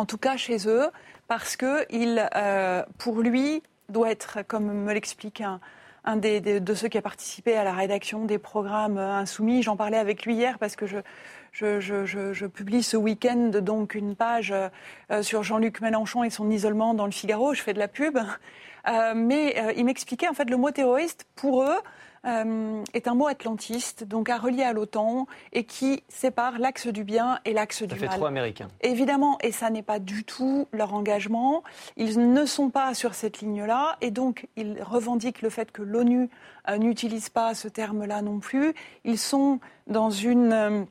en tout cas chez eux, parce que il, euh, pour lui, doit être, comme me l'explique un, des, de ceux qui a participé à la rédaction des programmes insoumis. J'en parlais avec lui hier parce que je, je, publie ce week-end donc une page euh, sur Jean-Luc Mélenchon et son isolement dans le Figaro. Je fais de la pub. Euh, mais il m'expliquait en fait le mot terroriste pour eux. Euh, est un mot atlantiste, donc à relier à l'OTAN, et qui sépare l'axe du bien et l'axe du mal. Ça fait trop américain. Évidemment, et ça n'est pas du tout leur engagement. Ils ne sont pas sur cette ligne-là, et donc ils revendiquent le fait que l'ONU euh, n'utilise pas ce terme-là non plus. Ils sont dans une, euh,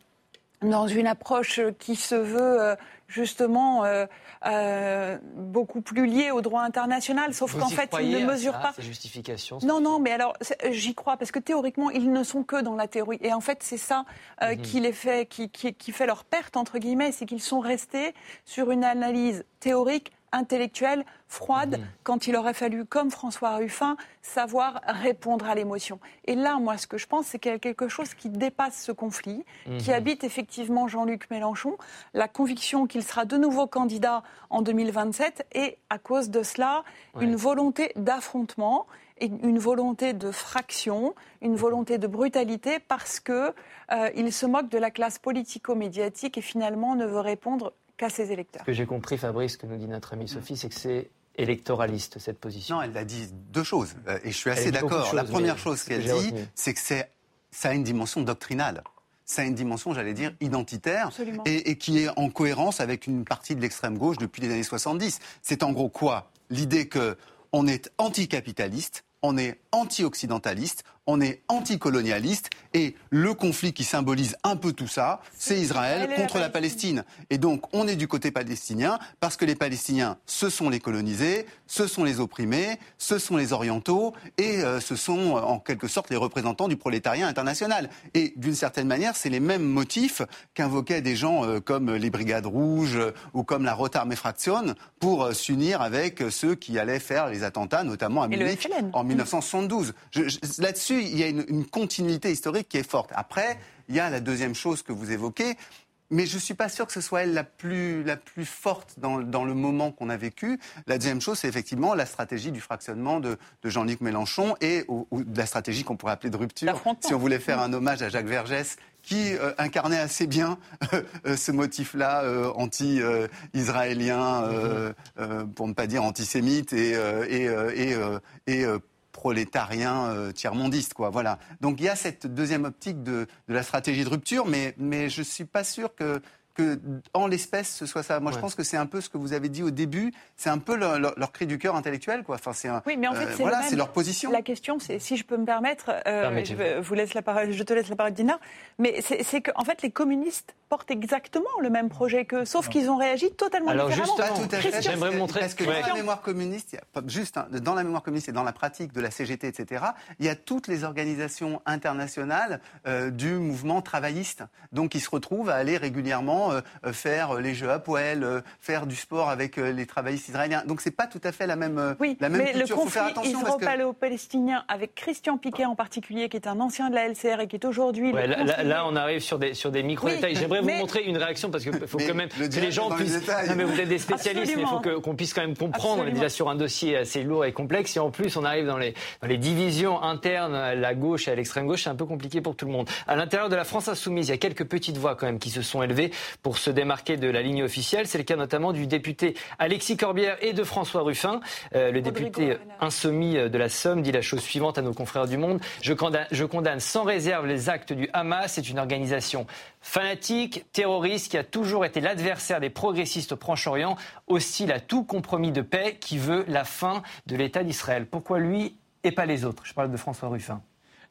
dans une approche qui se veut justement euh, euh, beaucoup plus lié au droit international, sauf qu'en fait, ils ne mesurent pas. Ces justifications Non, non, mais alors j'y crois parce que théoriquement, ils ne sont que dans la théorie. Et en fait, c'est ça euh, mhm. qui les fait, qui, qui, qui fait leur perte entre guillemets, c'est qu'ils sont restés sur une analyse théorique intellectuelle, froide, mhm. quand il aurait fallu, comme François Ruffin, savoir répondre à l'émotion. Et là, moi, ce que je pense, c'est qu'il y a quelque chose qui dépasse ce conflit, qui mhm. habite effectivement Jean-Luc Mélenchon, la conviction qu'il sera de nouveau candidat en 2027, et à cause de cela, une volonté d'affrontement une volonté de fraction, une volonté de brutalité, parce que euh, il se moque de la classe politico-médiatique et finalement ne veut répondre qu'à ses électeurs. Ce que j'ai compris, Fabrice, ce que nous dit notre amie Sophie, c'est que c'est électoraliste, cette position. Non, elle a dit deux choses, euh, et je suis assez d'accord. La première chose qu'elle dit, c'est que ça a une dimension doctrinale ça a une dimension, j'allais dire, identitaire et, et, qui est en cohérence avec une partie de l'extrême gauche depuis les années 70. C'est en gros quoi? L'idée que on est anticapitaliste, on est anti-occidentaliste, on est anticolonialiste et le conflit qui symbolise un peu tout ça, c'est Israël contre la Palestine. Et donc on est du côté palestinien parce que les Palestiniens, ce sont les colonisés, ce sont les opprimés, ce sont les orientaux et euh, ce sont euh, en quelque sorte les représentants du prolétariat international. Et d'une certaine manière, c'est les mêmes motifs qu'invoquaient des gens euh, comme les Brigades Rouges ou comme la Rotarmee Fraction pour s'unir avec ceux qui allaient faire les attentats, notamment à Munich en 1972. Là-dessus, il y a une, continuité historique qui est forte. Après, il y a la deuxième chose que vous évoquez, mais je ne suis pas sûr que ce soit elle la plus, la plus forte dans, le moment qu'on a vécu. La deuxième chose, c'est effectivement la stratégie du fractionnement de, Jean-Luc Mélenchon et ou, de la stratégie qu'on pourrait appeler de rupture, si on voulait faire un hommage à Jacques Vergès, qui euh, incarnait assez bien euh, ce motif-là euh, anti-israélien, pour ne pas dire antisémite et, et, et, et prolétarien euh, tiers-mondiste. Quoi. Voilà. Donc il y a cette deuxième optique de, la stratégie de rupture, mais, mais je ne suis pas sûr que, que en l'espèce ce soit ça. Moi, je pense que c'est un peu ce que vous avez dit au début. C'est un peu leur, cri du cœur intellectuel, quoi. Enfin, c'est oui, mais en fait, euh, c'est voilà, leur position. La question, c'est si je peux me permettre, euh, je, vous laisse la parole, je te laisse la parole, Dina. Mais c'est qu'en en fait, les communistes portent exactement le même projet qu'eux, sauf qu'ils ont réagi totalement Alors différemment. Justement, tout à fait. J'aimerais montrer parce que dans la mémoire communiste, juste hein, dans la mémoire communiste et dans la pratique de la CGT, etc., il y a toutes les organisations internationales euh, du mouvement travailliste, donc qui se retrouvent à aller régulièrement euh, euh, faire les jeux à poêle, faire du sport avec les travaillistes israéliens. Donc c'est pas tout à fait la même oui, la même mais culture. le conflit israélo-palestinien avec Christian Piquet en particulier, qui est un ancien de la LCR et qui est aujourd'hui là, on arrive sur des sur des micro détails. J'aimerais vous montrer une réaction parce que faut quand même que les gens puissent. Non, mais vous êtes des spécialistes, mais il faut qu'on puisse quand même comprendre. On est déjà sur un dossier assez lourd et complexe. Et en plus, on arrive dans les, dans les divisions internes à la gauche et à l'extrême gauche. C'est un peu compliqué pour tout le monde. À l'intérieur de la France insoumise, il y a quelques petites voix quand même qui se sont élevées pour se démarquer de la ligne officielle. C'est le cas notamment du député Alexis Corbière et de François Ruffin. Euh, le député insoumis de la Somme dit la chose suivante à nos confrères du Monde. Je condamne, je condamne sans réserve les actes du Hamas. C'est une organisation fanatique, terroriste, qui a toujours été l'adversaire des progressistes au Proche-Orient, hostile à tout compromis de paix, qui veut la fin de l'État d'Israël. Pourquoi lui et pas les autres? Je parle de François Ruffin.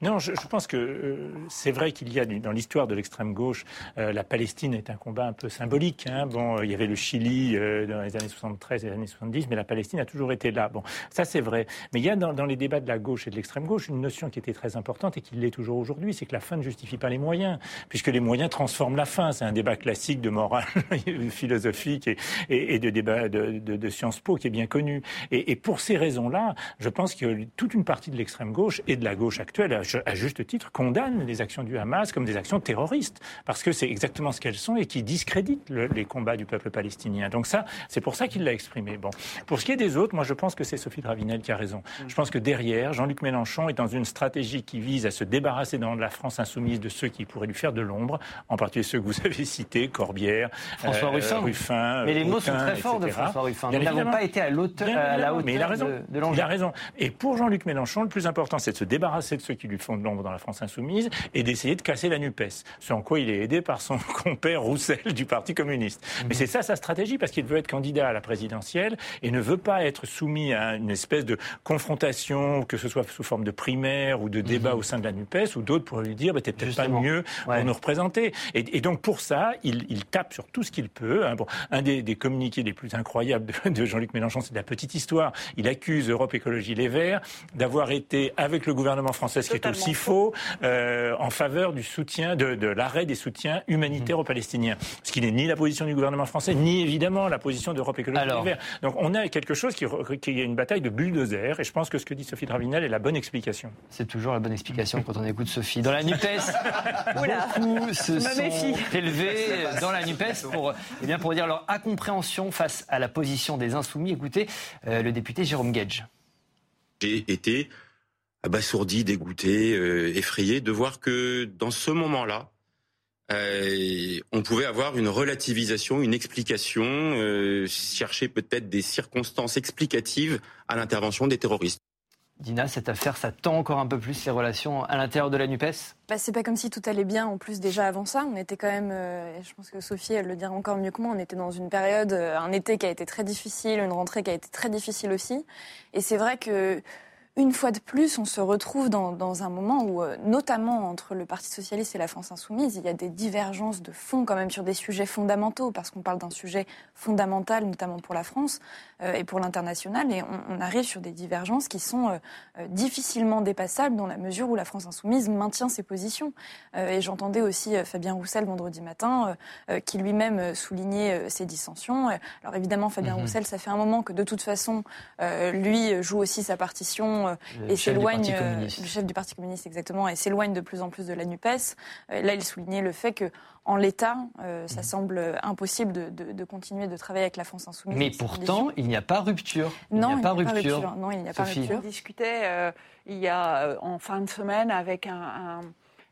Non, je, pense que euh, c'est vrai qu'il y a dans l'histoire de l'extrême gauche, euh, la Palestine est un combat un peu symbolique. Hein. Bon, il y avait le Chili euh, dans les années 73 et les années 70, mais la Palestine a toujours été là. Bon, ça c'est vrai. Mais il y a dans, les débats de la gauche et de l'extrême gauche une notion qui était très importante et qui l'est toujours aujourd'hui, c'est que la fin ne justifie pas les moyens, puisque les moyens transforment la fin. C'est un débat classique de morale [LAUGHS] philosophique et, et, de débat de, de, de, Sciences Po qui est bien connu. Et, et pour ces raisons-là, je pense que toute une partie de l'extrême gauche et de la gauche actuelle à juste titre, condamne les actions du Hamas comme des actions terroristes, parce que c'est exactement ce qu'elles sont et qui discréditent les combats du peuple palestinien. Donc ça, c'est pour ça qu'il l'a exprimé. Bon, pour ce qui est des autres, moi je pense que c'est Sophie Dravinel qui a raison. Je pense que derrière, Jean-Luc Mélenchon est dans une stratégie qui vise à se débarrasser dans la France insoumise de ceux qui pourraient lui faire de l'ombre, en particulier ceux que vous avez cités, Corbière, François euh, Ruffin. mais les mots sont très forts de François Ruffin. Nous n'avons pas été à, à la hauteur mais il a raison. de, l'enjeu. Il a raison. Et pour Jean-Luc Mélenchon, le plus important, c'est de se débarrasser de ceux qui lui font de l'ombre dans la France insoumise et d'essayer de casser la NUPES. Ce en quoi il est aidé par son [LAUGHS] compère Roussel du Parti communiste. Mais c'est ça sa stratégie parce qu'il veut être candidat à la présidentielle et ne veut pas être soumis à une espèce de confrontation, que ce soit sous forme de primaire ou de débat au sein de la NUPES, où d'autres pourraient lui dire bah, t'es peut-être pas mieux pour nous représenter. Et, donc pour ça, il, tape sur tout ce qu'il peut. Hein. Bon, un des, communiqués les plus incroyables [LAUGHS] de, Jean-Luc Mélenchon, c'est de la petite histoire. Il accuse Europe Écologie Les Verts d'avoir été avec le gouvernement français, ce qui est aussi faux, euh, en faveur du soutien, de, de l'arrêt des soutiens humanitaires mmh. aux Palestiniens. Ce qui n'est ni la position du gouvernement français, ni évidemment la position d'Europe Écologie Les Verts. Donc on a quelque chose qui, qui est une bataille de bulldozer, et je pense que ce que dit Sophie Dravinel est la bonne explication. C'est toujours la bonne explication quand on écoute Sophie. Dans la NUPES, [LAUGHS] beaucoup se sont élevés dans la NUPES pour, eh bien, pour dire leur incompréhension face à la position des insoumis. Écoutez euh, le député Jérôme Gage. J'ai été abasourdi, dégoûté, euh, effrayé de voir que dans ce moment-là, euh, on pouvait avoir une relativisation, une explication, euh, chercher peut-être des circonstances explicatives à l'intervention des terroristes. Dina, cette affaire, ça tend encore un peu plus les relations à l'intérieur de la NUPES? Bah, C'est pas comme si tout allait bien en plus déjà avant ça. On était quand même, je pense que Sophie, elle le dira encore mieux que moi, on était dans une période, un été qui a été très difficile, une rentrée qui a été très difficile aussi. Et c'est vrai que une fois de plus, on se retrouve dans, un moment où, euh, notamment entre le Parti socialiste et la France insoumise, il y a des divergences de fond quand même sur des sujets fondamentaux, parce qu'on parle d'un sujet fondamental, notamment pour la France euh, et pour l'international, et on, arrive sur des divergences qui sont euh, difficilement dépassables dans la mesure où la France insoumise maintient ses positions. et j'entendais aussi Fabien Roussel vendredi matin, qui lui-même soulignait ces dissensions. Alors évidemment, Fabien mhm. Roussel, ça fait un moment que de toute façon, lui joue aussi sa partition euh, et s'éloigne euh, le chef du Parti communiste exactement et s'éloigne de plus en plus de la Nupes. Euh, là, il soulignait le fait que en l'état, ça mhm. semble impossible de, continuer de travailler avec la France insoumise. Mais pourtant, il n'y a pas rupture. non, il n'y a, pas rupture. Non, il n'y a pas rupture. On discutait il y a en fin de semaine avec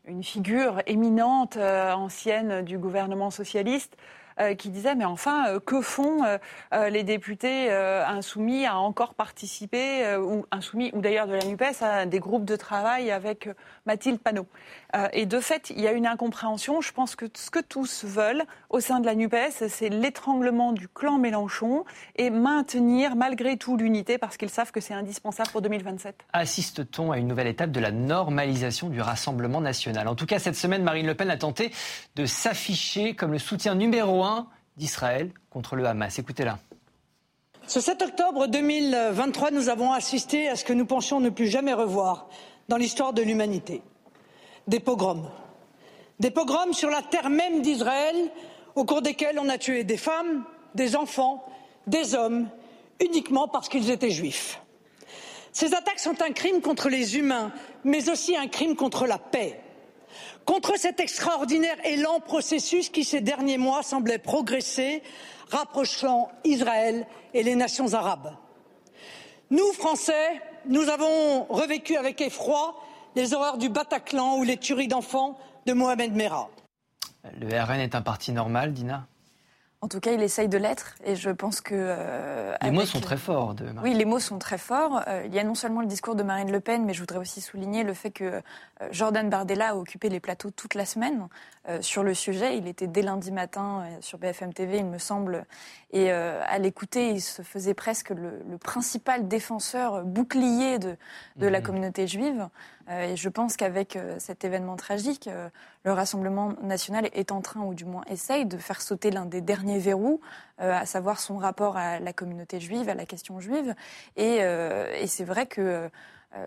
une figure éminente ancienne du gouvernement socialiste qui disait mais enfin que font les députés insoumis à encore participer ou insoumis ou d'ailleurs de la Nupes à des groupes de travail avec Mathilde Panot. et de fait, il y a une incompréhension. Je pense que ce que tous veulent au sein de la Nupes, c'est l'étranglement du clan Mélenchon et maintenir malgré tout l'unité parce qu'ils savent que c'est indispensable pour 2027. Assiste-t-on à une nouvelle étape de la normalisation du Rassemblement national? En tout cas, cette semaine, Marine Le Pen a tenté de s'afficher comme le soutien numéro un d'Israël contre le Hamas. Écoutez-la. Ce 7 octobre 2023, nous avons assisté à ce que nous pensions ne plus jamais revoir dans l'histoire de l'humanité. Des pogroms. Des pogroms sur la terre même d'Israël, au cours desquels on a tué des femmes, des enfants, des hommes, uniquement parce qu'ils étaient juifs. Ces attaques sont un crime contre les humains, mais aussi un crime contre la paix. Contre cet extraordinaire et lent processus qui, ces derniers mois, semblait progresser, rapprochant Israël et les nations arabes. Nous, Français, nous avons revécu avec effroi les horreurs du Bataclan ou les tueries d'enfants de Mohamed Merah. Le RN est un parti normal, Dina? En tout cas, il essaye de l'être et je pense que... Euh, les mots sont très forts. De Oui, les mots sont très forts. Euh, il y a non seulement le discours de Marine Le Pen, mais je voudrais aussi souligner le fait que euh, Jordan Bardella a occupé les plateaux toute la semaine sur le sujet. Il était dès lundi matin sur BFM TV, il me semble. Et à l'écouter, il se faisait presque le, principal défenseur bouclier de, de la mmh. communauté juive. Euh, et je pense qu'avec euh, cet événement tragique, euh, le Rassemblement national est en train, ou du moins essaye, de faire sauter l'un des derniers verrous, à savoir son rapport à la communauté juive, à la question juive. Et, et c'est vrai que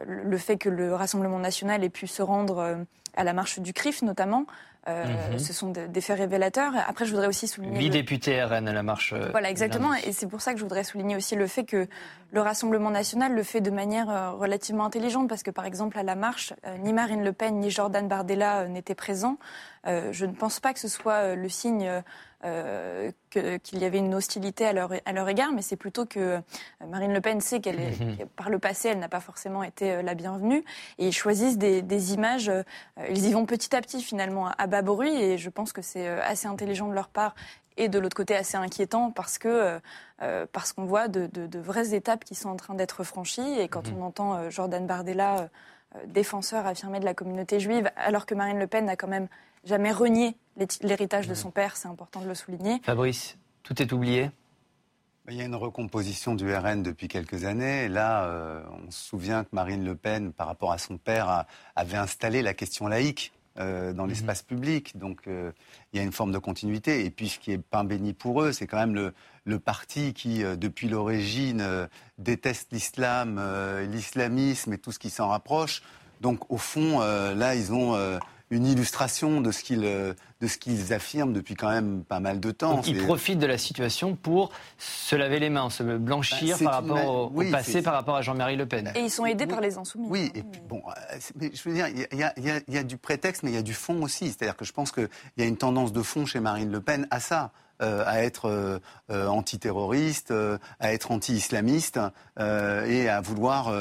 le fait que le Rassemblement national ait pu se rendre à la marche du CRIF notamment, euh, mhm. Ce sont des faits révélateurs. Après, je voudrais aussi souligner. Huit députés RN à la marche. Euh, voilà, exactement. Et c'est pour ça que je voudrais souligner aussi le fait que le Rassemblement national le fait de manière euh, relativement intelligente, parce que par exemple, à la marche, ni Marine Le Pen ni Jordan Bardella n'étaient présents. je ne pense pas que ce soit le signe euh, qu'il y avait une hostilité à leur, à leur égard, mais c'est plutôt que euh, Marine Le Pen sait qu'elle est, mhm. par le passé, elle n'a pas forcément été euh, la bienvenue, et ils choisissent des, des images, ils y vont petit à petit finalement à bas bruit, et je pense que c'est assez intelligent de leur part et de l'autre côté assez inquiétant parce que parce qu'on voit de, de, de, vraies étapes qui sont en train d'être franchies et quand mhm. on entend Jordan Bardella défenseur affirmé de la communauté juive alors que Marine Le Pen a quand même jamais renié l'héritage de son père, c'est important de le souligner. Fabrice, tout est oublié? Il y a une recomposition du RN depuis quelques années. là, euh, on se souvient que Marine Le Pen, par rapport à son père, avait installé la question laïque euh, dans mhm. l'espace public. Donc, euh, il y a une forme de continuité. Et puis, ce qui est pain béni pour eux, c'est quand même le, le parti qui, depuis l'origine, déteste l'islam, l'islamisme et tout ce qui s'en rapproche. Donc, au fond, là, ils ont une illustration de ce qu'ils euh, de ce qu'ils affirment depuis quand même pas mal de temps. Donc ils profitent de la situation pour se laver les mains, se blanchir bah, par rapport au, passé, par rapport à Jean-Marie Le Pen. Et ils sont aidés par les insoumis. Oui, et puis bon, euh, mais je veux dire, il y, y, y a, du prétexte, mais il y a du fond aussi. C'est-à-dire que je pense qu'il y a une tendance de fond chez Marine Le Pen à ça. Euh, à être euh, euh, antiterroriste, à être anti-islamiste et à vouloir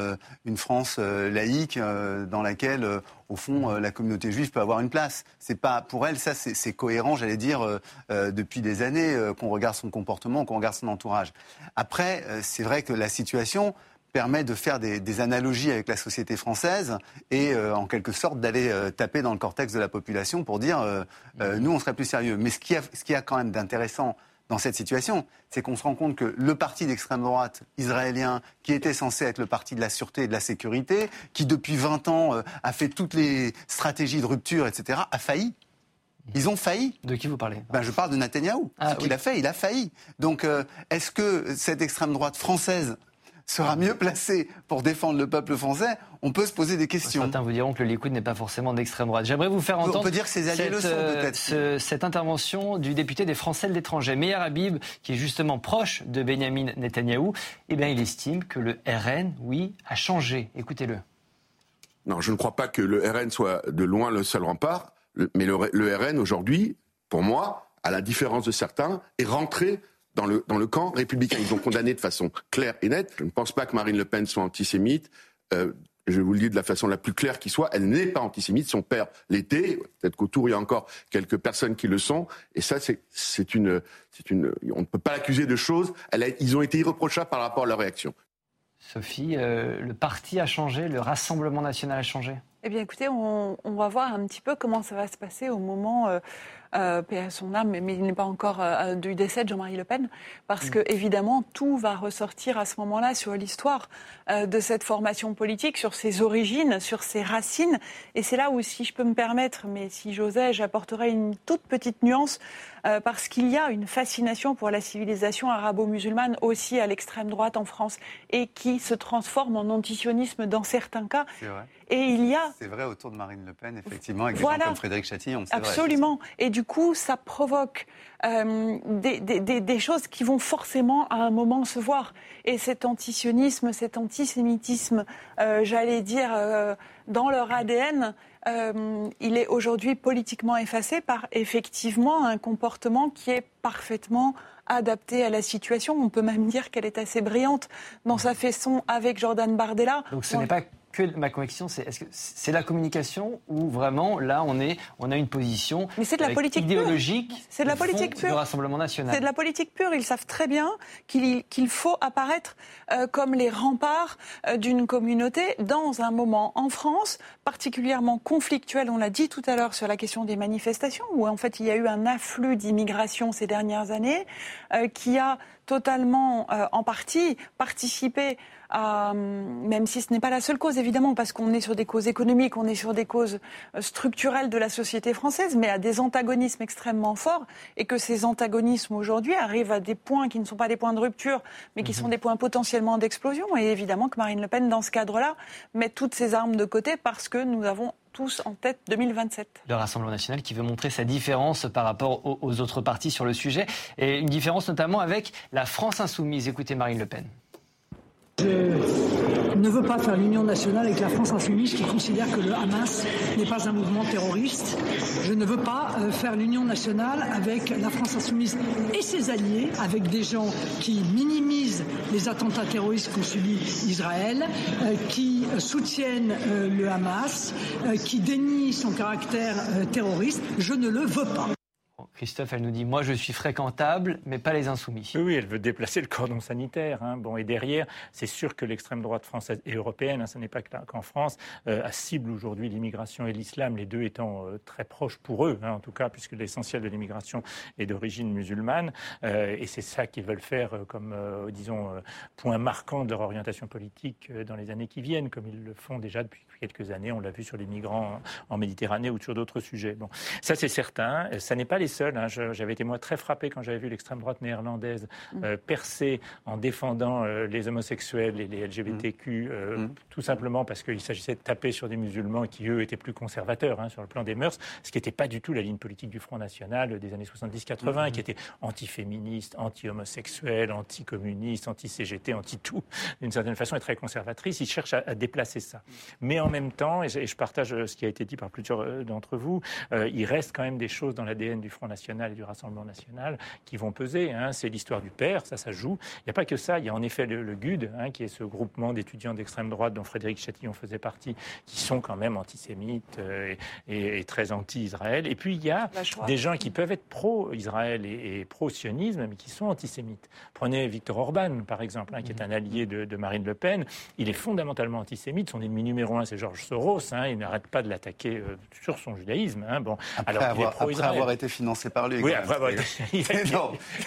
une France laïque dans laquelle, au fond, la communauté juive peut avoir une place. C'est pas pour elle, ça c'est cohérent, j'allais dire, depuis des années qu'on regarde son comportement, qu'on regarde son entourage. Après, c'est vrai que la situation permet de faire des, analogies avec la société française et euh, en quelque sorte d'aller euh, taper dans le cortex de la population pour dire euh, mhm. nous on serait plus sérieux. Mais ce qui a, ce qui a quand même d'intéressant dans cette situation, c'est qu'on se rend compte que le parti d'extrême droite israélien, qui était censé être le parti de la sûreté et de la sécurité, qui depuis 20 ans a fait toutes les stratégies de rupture, etc., a failli. Ils ont failli. De qui vous parlez? Ben, Je parle de Netanyahou. Ah, ce qu'il a fait, il a failli. Donc, est-ce que cette extrême droite française sera mieux placé pour défendre le peuple français, on peut se poser des questions. Certains vous diront que le Likoud n'est pas forcément d'extrême droite. J'aimerais vous faire entendre on peut dire que ses alliés cette, le sont, euh, cette intervention du député des Français de l'étranger, Meir Habib, qui est justement proche de Benjamin Netanyahou. Eh bien, il estime que le RN, oui, a changé. Écoutez-le. Non, je ne crois pas que le RN soit de loin le seul rempart, mais le, le RN aujourd'hui, pour moi, à la différence de certains, est rentré dans le, dans le camp républicain. Ils ont condamné de façon claire et nette. Je ne pense pas que Marine Le Pen soit antisémite. Euh, je vous le dis de la façon la plus claire qui soit, elle n'est pas antisémite. Son père l'était. Peut-être qu'autour il y a encore quelques personnes qui le sont. Et ça, c'est une, une, on ne peut pas l'accuser de choses. Elle ils ont été irreprochables par rapport à leur réaction. Sophie, euh, le parti a changé, le Rassemblement national a changé? Eh bien, écoutez, on, va voir un petit peu comment ça va se passer au moment. Euh, euh, paix à son âme, mais il n'est pas encore euh, du décès de Jean-Marie Le Pen, parce mm. que évidemment tout va ressortir à ce moment-là sur l'histoire euh, de cette formation politique, sur ses origines, sur ses racines. Et c'est là où, si je peux me permettre, mais si j'osais, j'apporterais une toute petite nuance, euh, parce qu'il y a une fascination pour la civilisation arabo-musulmane aussi à l'extrême droite en France, et qui se transforme en antisionisme dans certains cas. Vrai. Et il y a. C'est vrai autour de Marine Le Pen, effectivement, avec des gens comme Frédéric Chatillon. Absolument. et du coup, ça provoque euh, des, des, des, choses qui vont forcément à un moment se voir. Et cet antisionisme, cet antisémitisme, euh, j'allais dire, euh, dans leur ADN, il est aujourd'hui politiquement effacé par effectivement un comportement qui est parfaitement adapté à la situation. On peut même dire qu'elle est assez brillante dans sa façon avec Jordan Bardella. Donc ce n'est pas que ma conviction, c'est est-ce que c'est la communication ou vraiment là on est on a une position Mais c'est de la politique idéologique, c'est de la politique pure. Rassemblement national. C'est de la politique pure. Ils savent très bien qu'il faut apparaître euh, comme les remparts euh, d'une communauté dans un moment en France particulièrement conflictuel. On l'a dit tout à l'heure sur la question des manifestations où en fait il y a eu un afflux d'immigration ces dernières années euh, qui a totalement en partie participé euh, même si ce n'est pas la seule cause, évidemment, parce qu'on est sur des causes économiques, on est sur des causes euh, structurelles de la société française, mais à des antagonismes extrêmement forts, et que ces antagonismes aujourd'hui arrivent à des points qui ne sont pas des points de rupture, mais qui mhm. sont des points potentiellement d'explosion. Et évidemment que Marine Le Pen, dans ce cadre-là, met toutes ses armes de côté parce que nous avons tous en tête 2027. Le Rassemblement national qui veut montrer sa différence par rapport aux, aux autres partis sur le sujet, et une différence notamment avec la France insoumise. Écoutez Marine Le Pen. Je ne veux pas faire l'union nationale avec la France insoumise qui considère que le Hamas n'est pas un mouvement terroriste. Je ne veux pas euh, faire l'union nationale avec la France insoumise et ses alliés, avec des gens qui minimisent les attentats terroristes qu'ont subi Israël, euh, qui soutiennent euh, le Hamas, qui dénient son caractère terroriste. Je ne le veux pas. Christophe, elle nous dit Moi, je suis fréquentable, mais pas les insoumis. Oui, elle veut déplacer le cordon sanitaire. Hein. Bon, et derrière, c'est sûr que l'extrême droite française et européenne, hein, ce n'est pas qu'en France, euh, cible aujourd'hui l'immigration et l'islam, les deux étant euh, très proches pour eux, hein, en tout cas, puisque l'essentiel de l'immigration est d'origine musulmane. Euh, et c'est ça qu'ils veulent faire comme, disons, point marquant de leur orientation politique dans les années qui viennent, comme ils le font déjà depuis quelques années. On l'a vu sur les migrants en Méditerranée ou sur d'autres sujets. Bon, ça, c'est certain. Ça n'est pas les seuls. Hein. J'avais été moi très frappé quand j'avais vu l'extrême droite néerlandaise mm. euh, percer en défendant euh, les homosexuels et les LGBTQ, mm. euh, mm. tout simplement parce qu'il s'agissait de taper sur des musulmans qui, eux, étaient plus conservateurs hein, sur le plan des mœurs, ce qui n'était pas du tout la ligne politique du Front National des années 70-80, qui était anti-féministe, anti-homosexuel, anti-communiste, anti-CGT, anti-tout, d'une certaine façon, et très conservatrice. Ils cherchent à, déplacer ça. Mais en même temps, et je, partage ce qui a été dit par plusieurs d'entre vous, il reste quand même des choses dans l'ADN du Front National et du Rassemblement national qui vont peser. Hein. C'est l'histoire du père, ça, ça joue. Il n'y a pas que ça. Il y a en effet le, GUD, hein, qui est ce groupement d'étudiants d'extrême droite dont Frédéric Chatillon faisait partie, qui sont quand même antisémites euh, et, très anti-Israël. Et puis il y a des gens qui peuvent être pro-Israël et, pro-sionisme, mais qui sont antisémites. Prenez Victor Orban, par exemple, hein, qui est un allié de, Marine Le Pen. Il est fondamentalement antisémite. Son ennemi numéro un, c'est Georges Soros. il n'arrête pas de l'attaquer euh, sur son judaïsme. Bon, après, alors avoir, après avoir été financé par lui. Oui, après, [LAUGHS] il,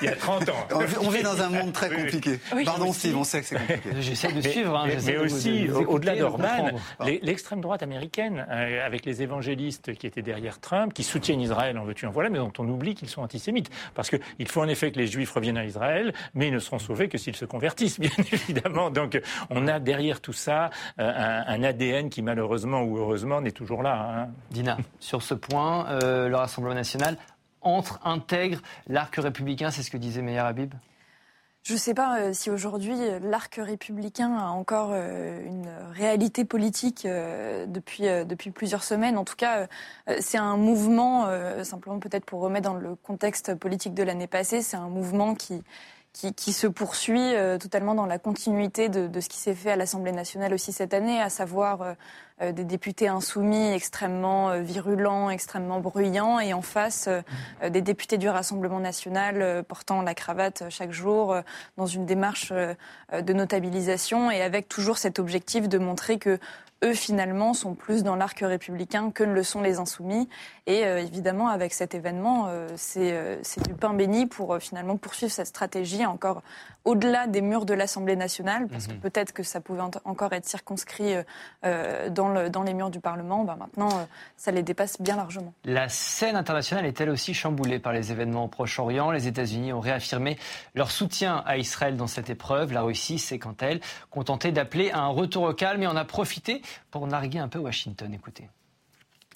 y a, 30 ans. On vit dans un monde très compliqué. Pardon Steve, on sait que c'est compliqué. [LAUGHS] J'essaie de suivre. Hein, mais, aussi, au-delà d'Orban, l'extrême droite américaine, euh, avec les évangélistes qui étaient derrière Trump, qui soutiennent Israël en veux-tu en voilà, mais dont on oublie qu'ils sont antisémites. Parce qu'il faut en effet que les juifs reviennent à Israël, mais ils ne seront sauvés que s'ils se convertissent, [LAUGHS] bien évidemment. Donc on a derrière tout ça euh, un, ADN qui malheureusement ou heureusement n'est toujours là. Hein. Dina, [LAUGHS] sur ce point, euh, le Rassemblement national entre, intègre l'arc républicain, c'est ce que disait Meir Habib? Je ne sais pas euh, si aujourd'hui l'arc républicain a encore euh, une réalité politique euh, depuis, depuis plusieurs semaines. En tout cas, c'est un mouvement, simplement peut-être pour remettre dans le contexte politique de l'année passée, c'est un mouvement qui, qui, se poursuit totalement dans la continuité de, ce qui s'est fait à l'Assemblée nationale aussi cette année, à savoir des députés insoumis extrêmement virulents, extrêmement bruyants, et en face des députés du Rassemblement national portant la cravate chaque jour dans une démarche de notabilisation et avec toujours cet objectif de montrer que eux, finalement, sont plus dans l'arc républicain que ne le sont les insoumis. Et euh, évidemment, avec cet événement, euh, euh, c'est du pain béni pour finalement poursuivre cette stratégie encore au-delà des murs de l'Assemblée nationale, parce que mhm. peut-être que ça pouvait encore être circonscrit dans, le, dans, les murs du Parlement. Ben maintenant, ça les dépasse bien largement. La scène internationale est elle aussi chamboulée par les événements au Proche-Orient. Les États-Unis ont réaffirmé leur soutien à Israël dans cette épreuve. La Russie s'est, quant à elle, contentée d'appeler à un retour au calme et en a profité pour narguer un peu Washington. Écoutez.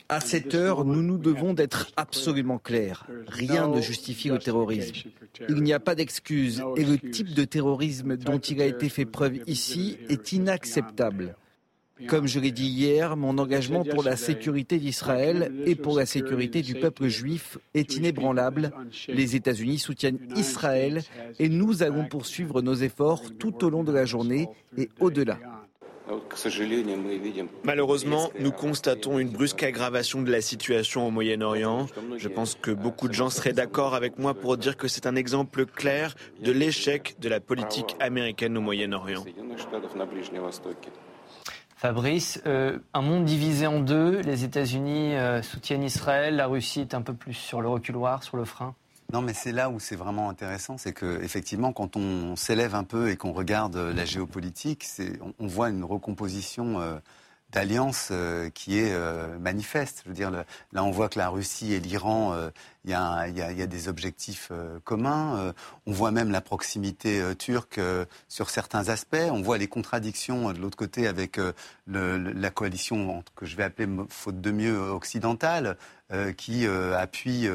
À cette heure, nous nous devons d'être absolument clairs. Rien ne justifie le terrorisme. Il n'y a pas d'excuse et le type de terrorisme dont il a été fait preuve ici est inacceptable. Comme je l'ai dit hier, mon engagement pour la sécurité d'Israël et pour la sécurité du peuple juif est inébranlable. Les États-Unis soutiennent Israël et nous allons poursuivre nos efforts tout au long de la journée et au-delà. Malheureusement, nous constatons une brusque aggravation de la situation au Moyen-Orient. Je pense que beaucoup de gens seraient d'accord avec moi pour dire que c'est un exemple clair de l'échec de la politique américaine au Moyen-Orient. Fabrice, euh, un monde divisé en deux, les États-Unis euh, soutiennent Israël, la Russie est un peu plus sur le reculoir, sur le frein. Non, mais c'est là où c'est vraiment intéressant, c'est que effectivement, quand on s'élève un peu et qu'on regarde la géopolitique, on, voit une recomposition euh, d'alliance euh, qui est euh, manifeste. Je veux dire, là, on voit que la Russie et l'Iran, il y, a des objectifs communs. on voit même la proximité turque sur certains aspects. On voit les contradictions de l'autre côté avec la coalition que je vais appeler, faute de mieux, occidentale, qui appuie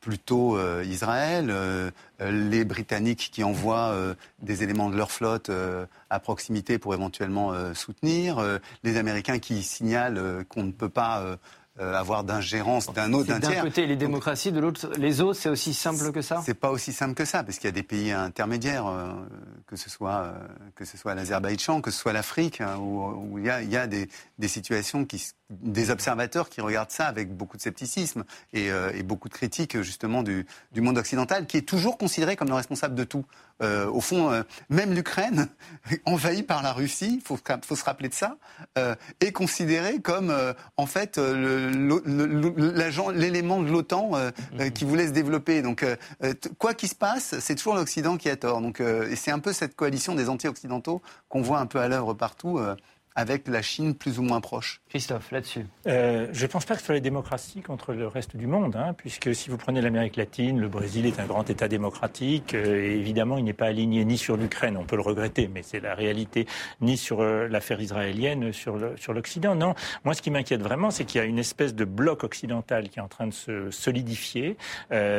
plutôt euh, Israël, euh, euh, les Britanniques qui envoient des éléments de leur flotte à proximité pour éventuellement soutenir, les Américains qui signalent qu'on ne peut pas avoir d'ingérence d'un autre, d'un tiers. D'un côté les démocraties, de l'autre les autres, c'est aussi simple que ça C'est pas aussi simple que ça, parce qu'il y a des pays intermédiaires, euh, que ce soit euh, que ce soit l'Azerbaïdjan, que ce soit l'Afrique, hein, où, il y a, il y a des, des, situations qui, des observateurs qui regardent ça avec beaucoup de scepticisme et, et beaucoup de critiques justement du, du, monde occidental, qui est toujours considéré comme le responsable de tout. Euh, au fond, euh, même l'Ukraine, [LAUGHS] envahie par la Russie, il faut, faut, se rappeler de ça, euh, est considérée comme en fait l'élément de l'OTAN qui voulait se développer. Donc, quoi qu'il se passe, c'est toujours l'Occident qui a tort. Donc, et c'est un peu cette coalition des anti-occidentaux qu'on voit un peu à l'œuvre partout avec la Chine plus ou moins proche. Christophe, là-dessus. Euh, je ne pense pas que ce soit les démocraties contre le reste du monde, hein, puisque si vous prenez l'Amérique latine, le Brésil est un grand État démocratique, euh, et évidemment il n'est pas aligné ni sur l'Ukraine, on peut le regretter, mais c'est la réalité, ni sur euh, l'affaire israélienne, sur l'Occident. non, moi ce qui m'inquiète vraiment, c'est qu'il y a une espèce de bloc occidental qui est en train de se solidifier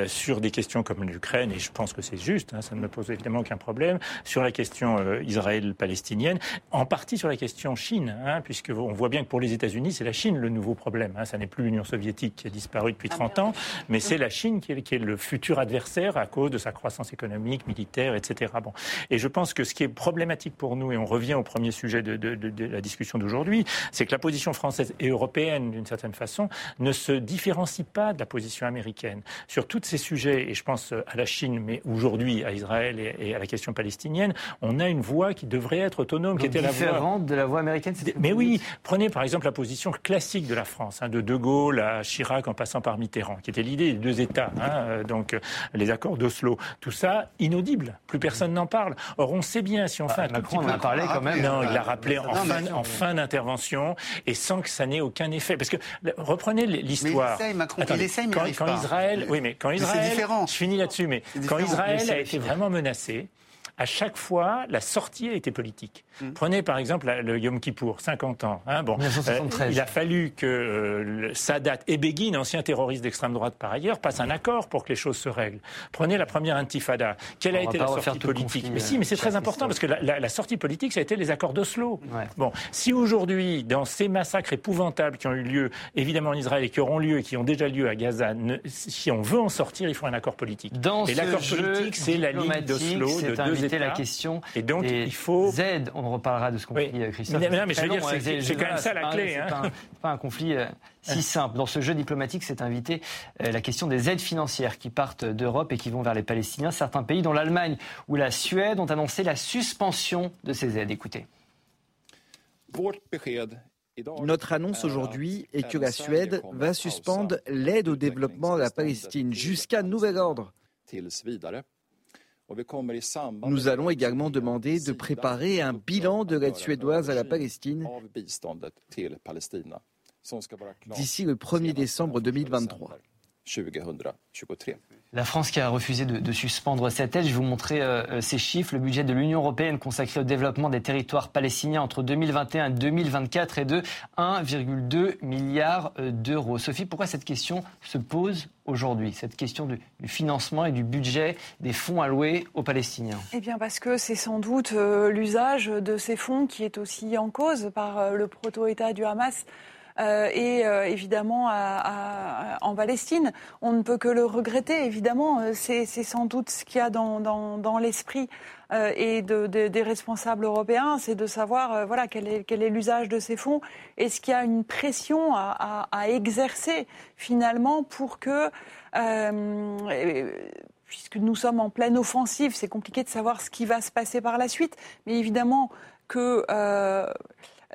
sur des questions comme l'Ukraine, et je pense que c'est juste, hein, ça ne me pose évidemment aucun problème, sur la question Israël-palestinienne, en partie sur la question Chine, hein, puisqu'on voit bien que pour les États-Unis, c'est la Chine le nouveau problème. Hein. Ça n'est plus l'Union soviétique qui a disparu depuis 30 ah, ans, mais c'est la Chine qui est, le futur adversaire à cause de sa croissance économique, militaire, etc. Bon. Et je pense que ce qui est problématique pour nous, et on revient au premier sujet de, la discussion d'aujourd'hui, c'est que la position française et européenne, d'une certaine façon, ne se différencie pas de la position américaine. Sur tous ces sujets, et je pense à la Chine, mais aujourd'hui à Israël et, à la question palestinienne, on a une voix qui devrait être autonome, qui était la voix... de la voix américaine mais oui, prenez par exemple la position classique de la France, hein, de De Gaulle à Chirac en passant par Mitterrand, qui était l'idée des deux États, hein, euh, donc euh, les accords d'Oslo. Tout ça, inaudible. Plus personne n'en parle. Or, on sait bien si on fait ah, un Macron en a parlé quand même. Non, il l'a rappelé en, fin, en fin d'intervention et sans que ça n'ait aucun effet. Parce que reprenez l'histoire. Il essaye, Macron. il essaye, mais quand, quand Israël, oui, mais quand Israël, différent. je finis là-dessus, mais quand Israël a été vraiment menacé, à chaque fois, la sortie a été politique. Mm. Prenez par exemple le Yom Kippour, 50 ans. Hein, bon, euh, il a fallu que euh, Sadat et Begin, ancien terroriste d'extrême droite par ailleurs, passent un accord pour que les choses se règlent. Prenez la première intifada. Quelle a été la sortie politique Mais si, mais c'est très important parce que la, sortie politique, ça a été les accords d'Oslo. Bon, si aujourd'hui, dans ces massacres épouvantables qui ont eu lieu, évidemment en Israël et qui auront lieu et qui ont déjà lieu à Gaza, si on veut en sortir, il faut un accord politique. Dans et l'accord politique, c'est la ligne d'Oslo de deux États. La question. Et donc, il faut. Z, on reparlera de ce conflit, oui. Christophe. Mais, mais je veux dire, c'est quand même ça la clé. C'est hein. pas, un conflit euh, si simple. Dans ce jeu diplomatique, c'est invité euh, la question des aides financières qui partent d'Europe et qui vont vers les Palestiniens. Certains pays, dont l'Allemagne ou la Suède, ont annoncé la suspension de ces aides. Écoutez. Notre annonce aujourd'hui est que la Suède va suspendre l'aide au développement de la Palestine jusqu'à nouvel ordre. Nous allons également demander de préparer un bilan de l'aide suédoise à la Palestine. d'ici le 1er décembre 2023. La France qui a refusé de, suspendre cette aide, je vais vous montrer euh, euh, ces chiffres. Le budget de l'Union européenne consacré au développement des territoires palestiniens entre 2021 et 2024 est de 1,2 milliard euh, d'euros. Sophie, pourquoi cette question se pose aujourd'hui, cette question du, financement et du budget des fonds alloués aux Palestiniens? Eh bien parce que c'est sans doute l'usage de ces fonds qui est aussi en cause par le proto-État du Hamas euh, et euh, évidemment en Palestine. On ne peut que le regretter, évidemment. Euh, c'est sans doute ce qu'il y a dans, l'esprit et des responsables européens, c'est de savoir voilà, quel est l'usage de ces fonds. Est-ce qu'il y a une pression à, exercer finalement pour que puisque nous sommes en pleine offensive, c'est compliqué de savoir ce qui va se passer par la suite, mais évidemment que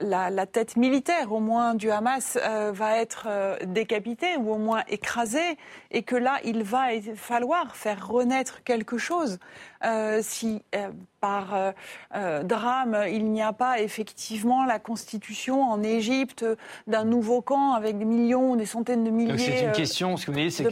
la, tête militaire, au moins, du Hamas euh, va être euh, décapitée ou au moins écrasée, et que là, il va falloir faire renaître quelque chose. Euh, si par drame, il n'y a pas effectivement la constitution en Égypte d'un nouveau camp avec des millions, des centaines de milliers C'est une question, ce que vous voyez, c'est que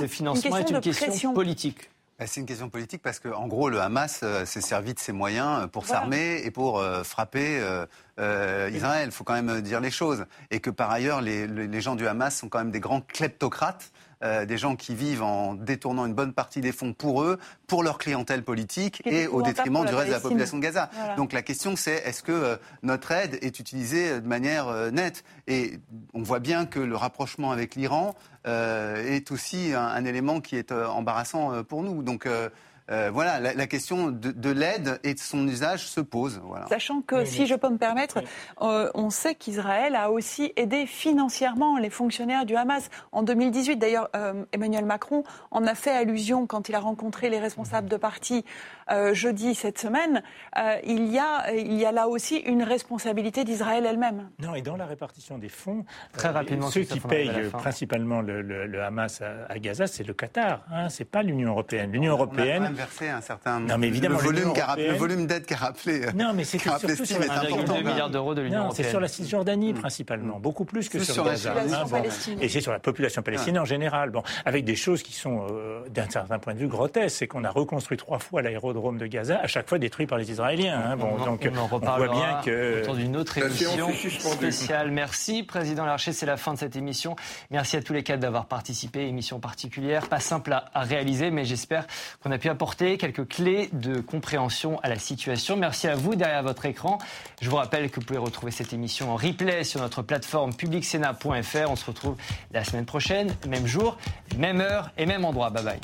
ce financement est une question politique. Bah, c'est une question politique parce que, en gros, le Hamas euh, s'est servi de ses moyens pour s'armer et pour euh, frapper euh, Israël. Il faut quand même dire les choses. Et que par ailleurs, les, les, gens du Hamas sont quand même des grands kleptocrates euh, des gens qui vivent en détournant une bonne partie des fonds pour eux, pour leur clientèle politique et, au détriment du reste de la population de Gaza. Donc la question c'est est-ce que euh, notre aide est utilisée de manière euh, nette? Et on voit bien que le rapprochement avec l'Iran est aussi un, un, élément qui est embarrassant pour nous. Donc euh, voilà, la, question de, l'aide et de son usage se pose. Sachant que, si je peux me permettre, euh, on sait qu'Israël a aussi aidé financièrement les fonctionnaires du Hamas. En 2018, d'ailleurs, euh, Emmanuel Macron en a fait allusion quand il a rencontré les responsables de partis jeudi cette semaine. il, y a, il y a là aussi une responsabilité d'Israël elle-même. Non, et dans la répartition des fonds, très rapidement, ceux qui payent principalement le, Hamas à, Gaza, c'est le Qatar. Hein, c'est pas l'Union européenne. L'Union européenne versé un certain non, mais évidemment, le volume, le volume d'aide qu'a rappelé. Non, mais c'est surtout sur est important. milliards d'euros de l'Union C'est sur la Cisjordanie mm. principalement, beaucoup plus que sur, Gaza. Hein, et c'est sur la population palestinienne en général. Bon, avec des choses qui sont euh, d'un certain point de vue grotesques, c'est qu'on a reconstruit trois fois l'aérodrome de Gaza, à chaque fois détruit par les Israéliens. Hein. Bon, on, donc on, voit bien que autour d'une autre émission spéciale. Merci, président Larcher, c'est la fin de cette émission. Merci à tous les quatre d'avoir participé. Émission particulière, pas simple à réaliser, mais j'espère qu'on a pu apporter quelques clés de compréhension à la situation. Merci à vous derrière votre écran. Je vous rappelle que vous pouvez retrouver cette émission en replay sur notre plateforme publicsena.fr. On se retrouve la semaine prochaine, même jour, même heure et même endroit. Bye bye.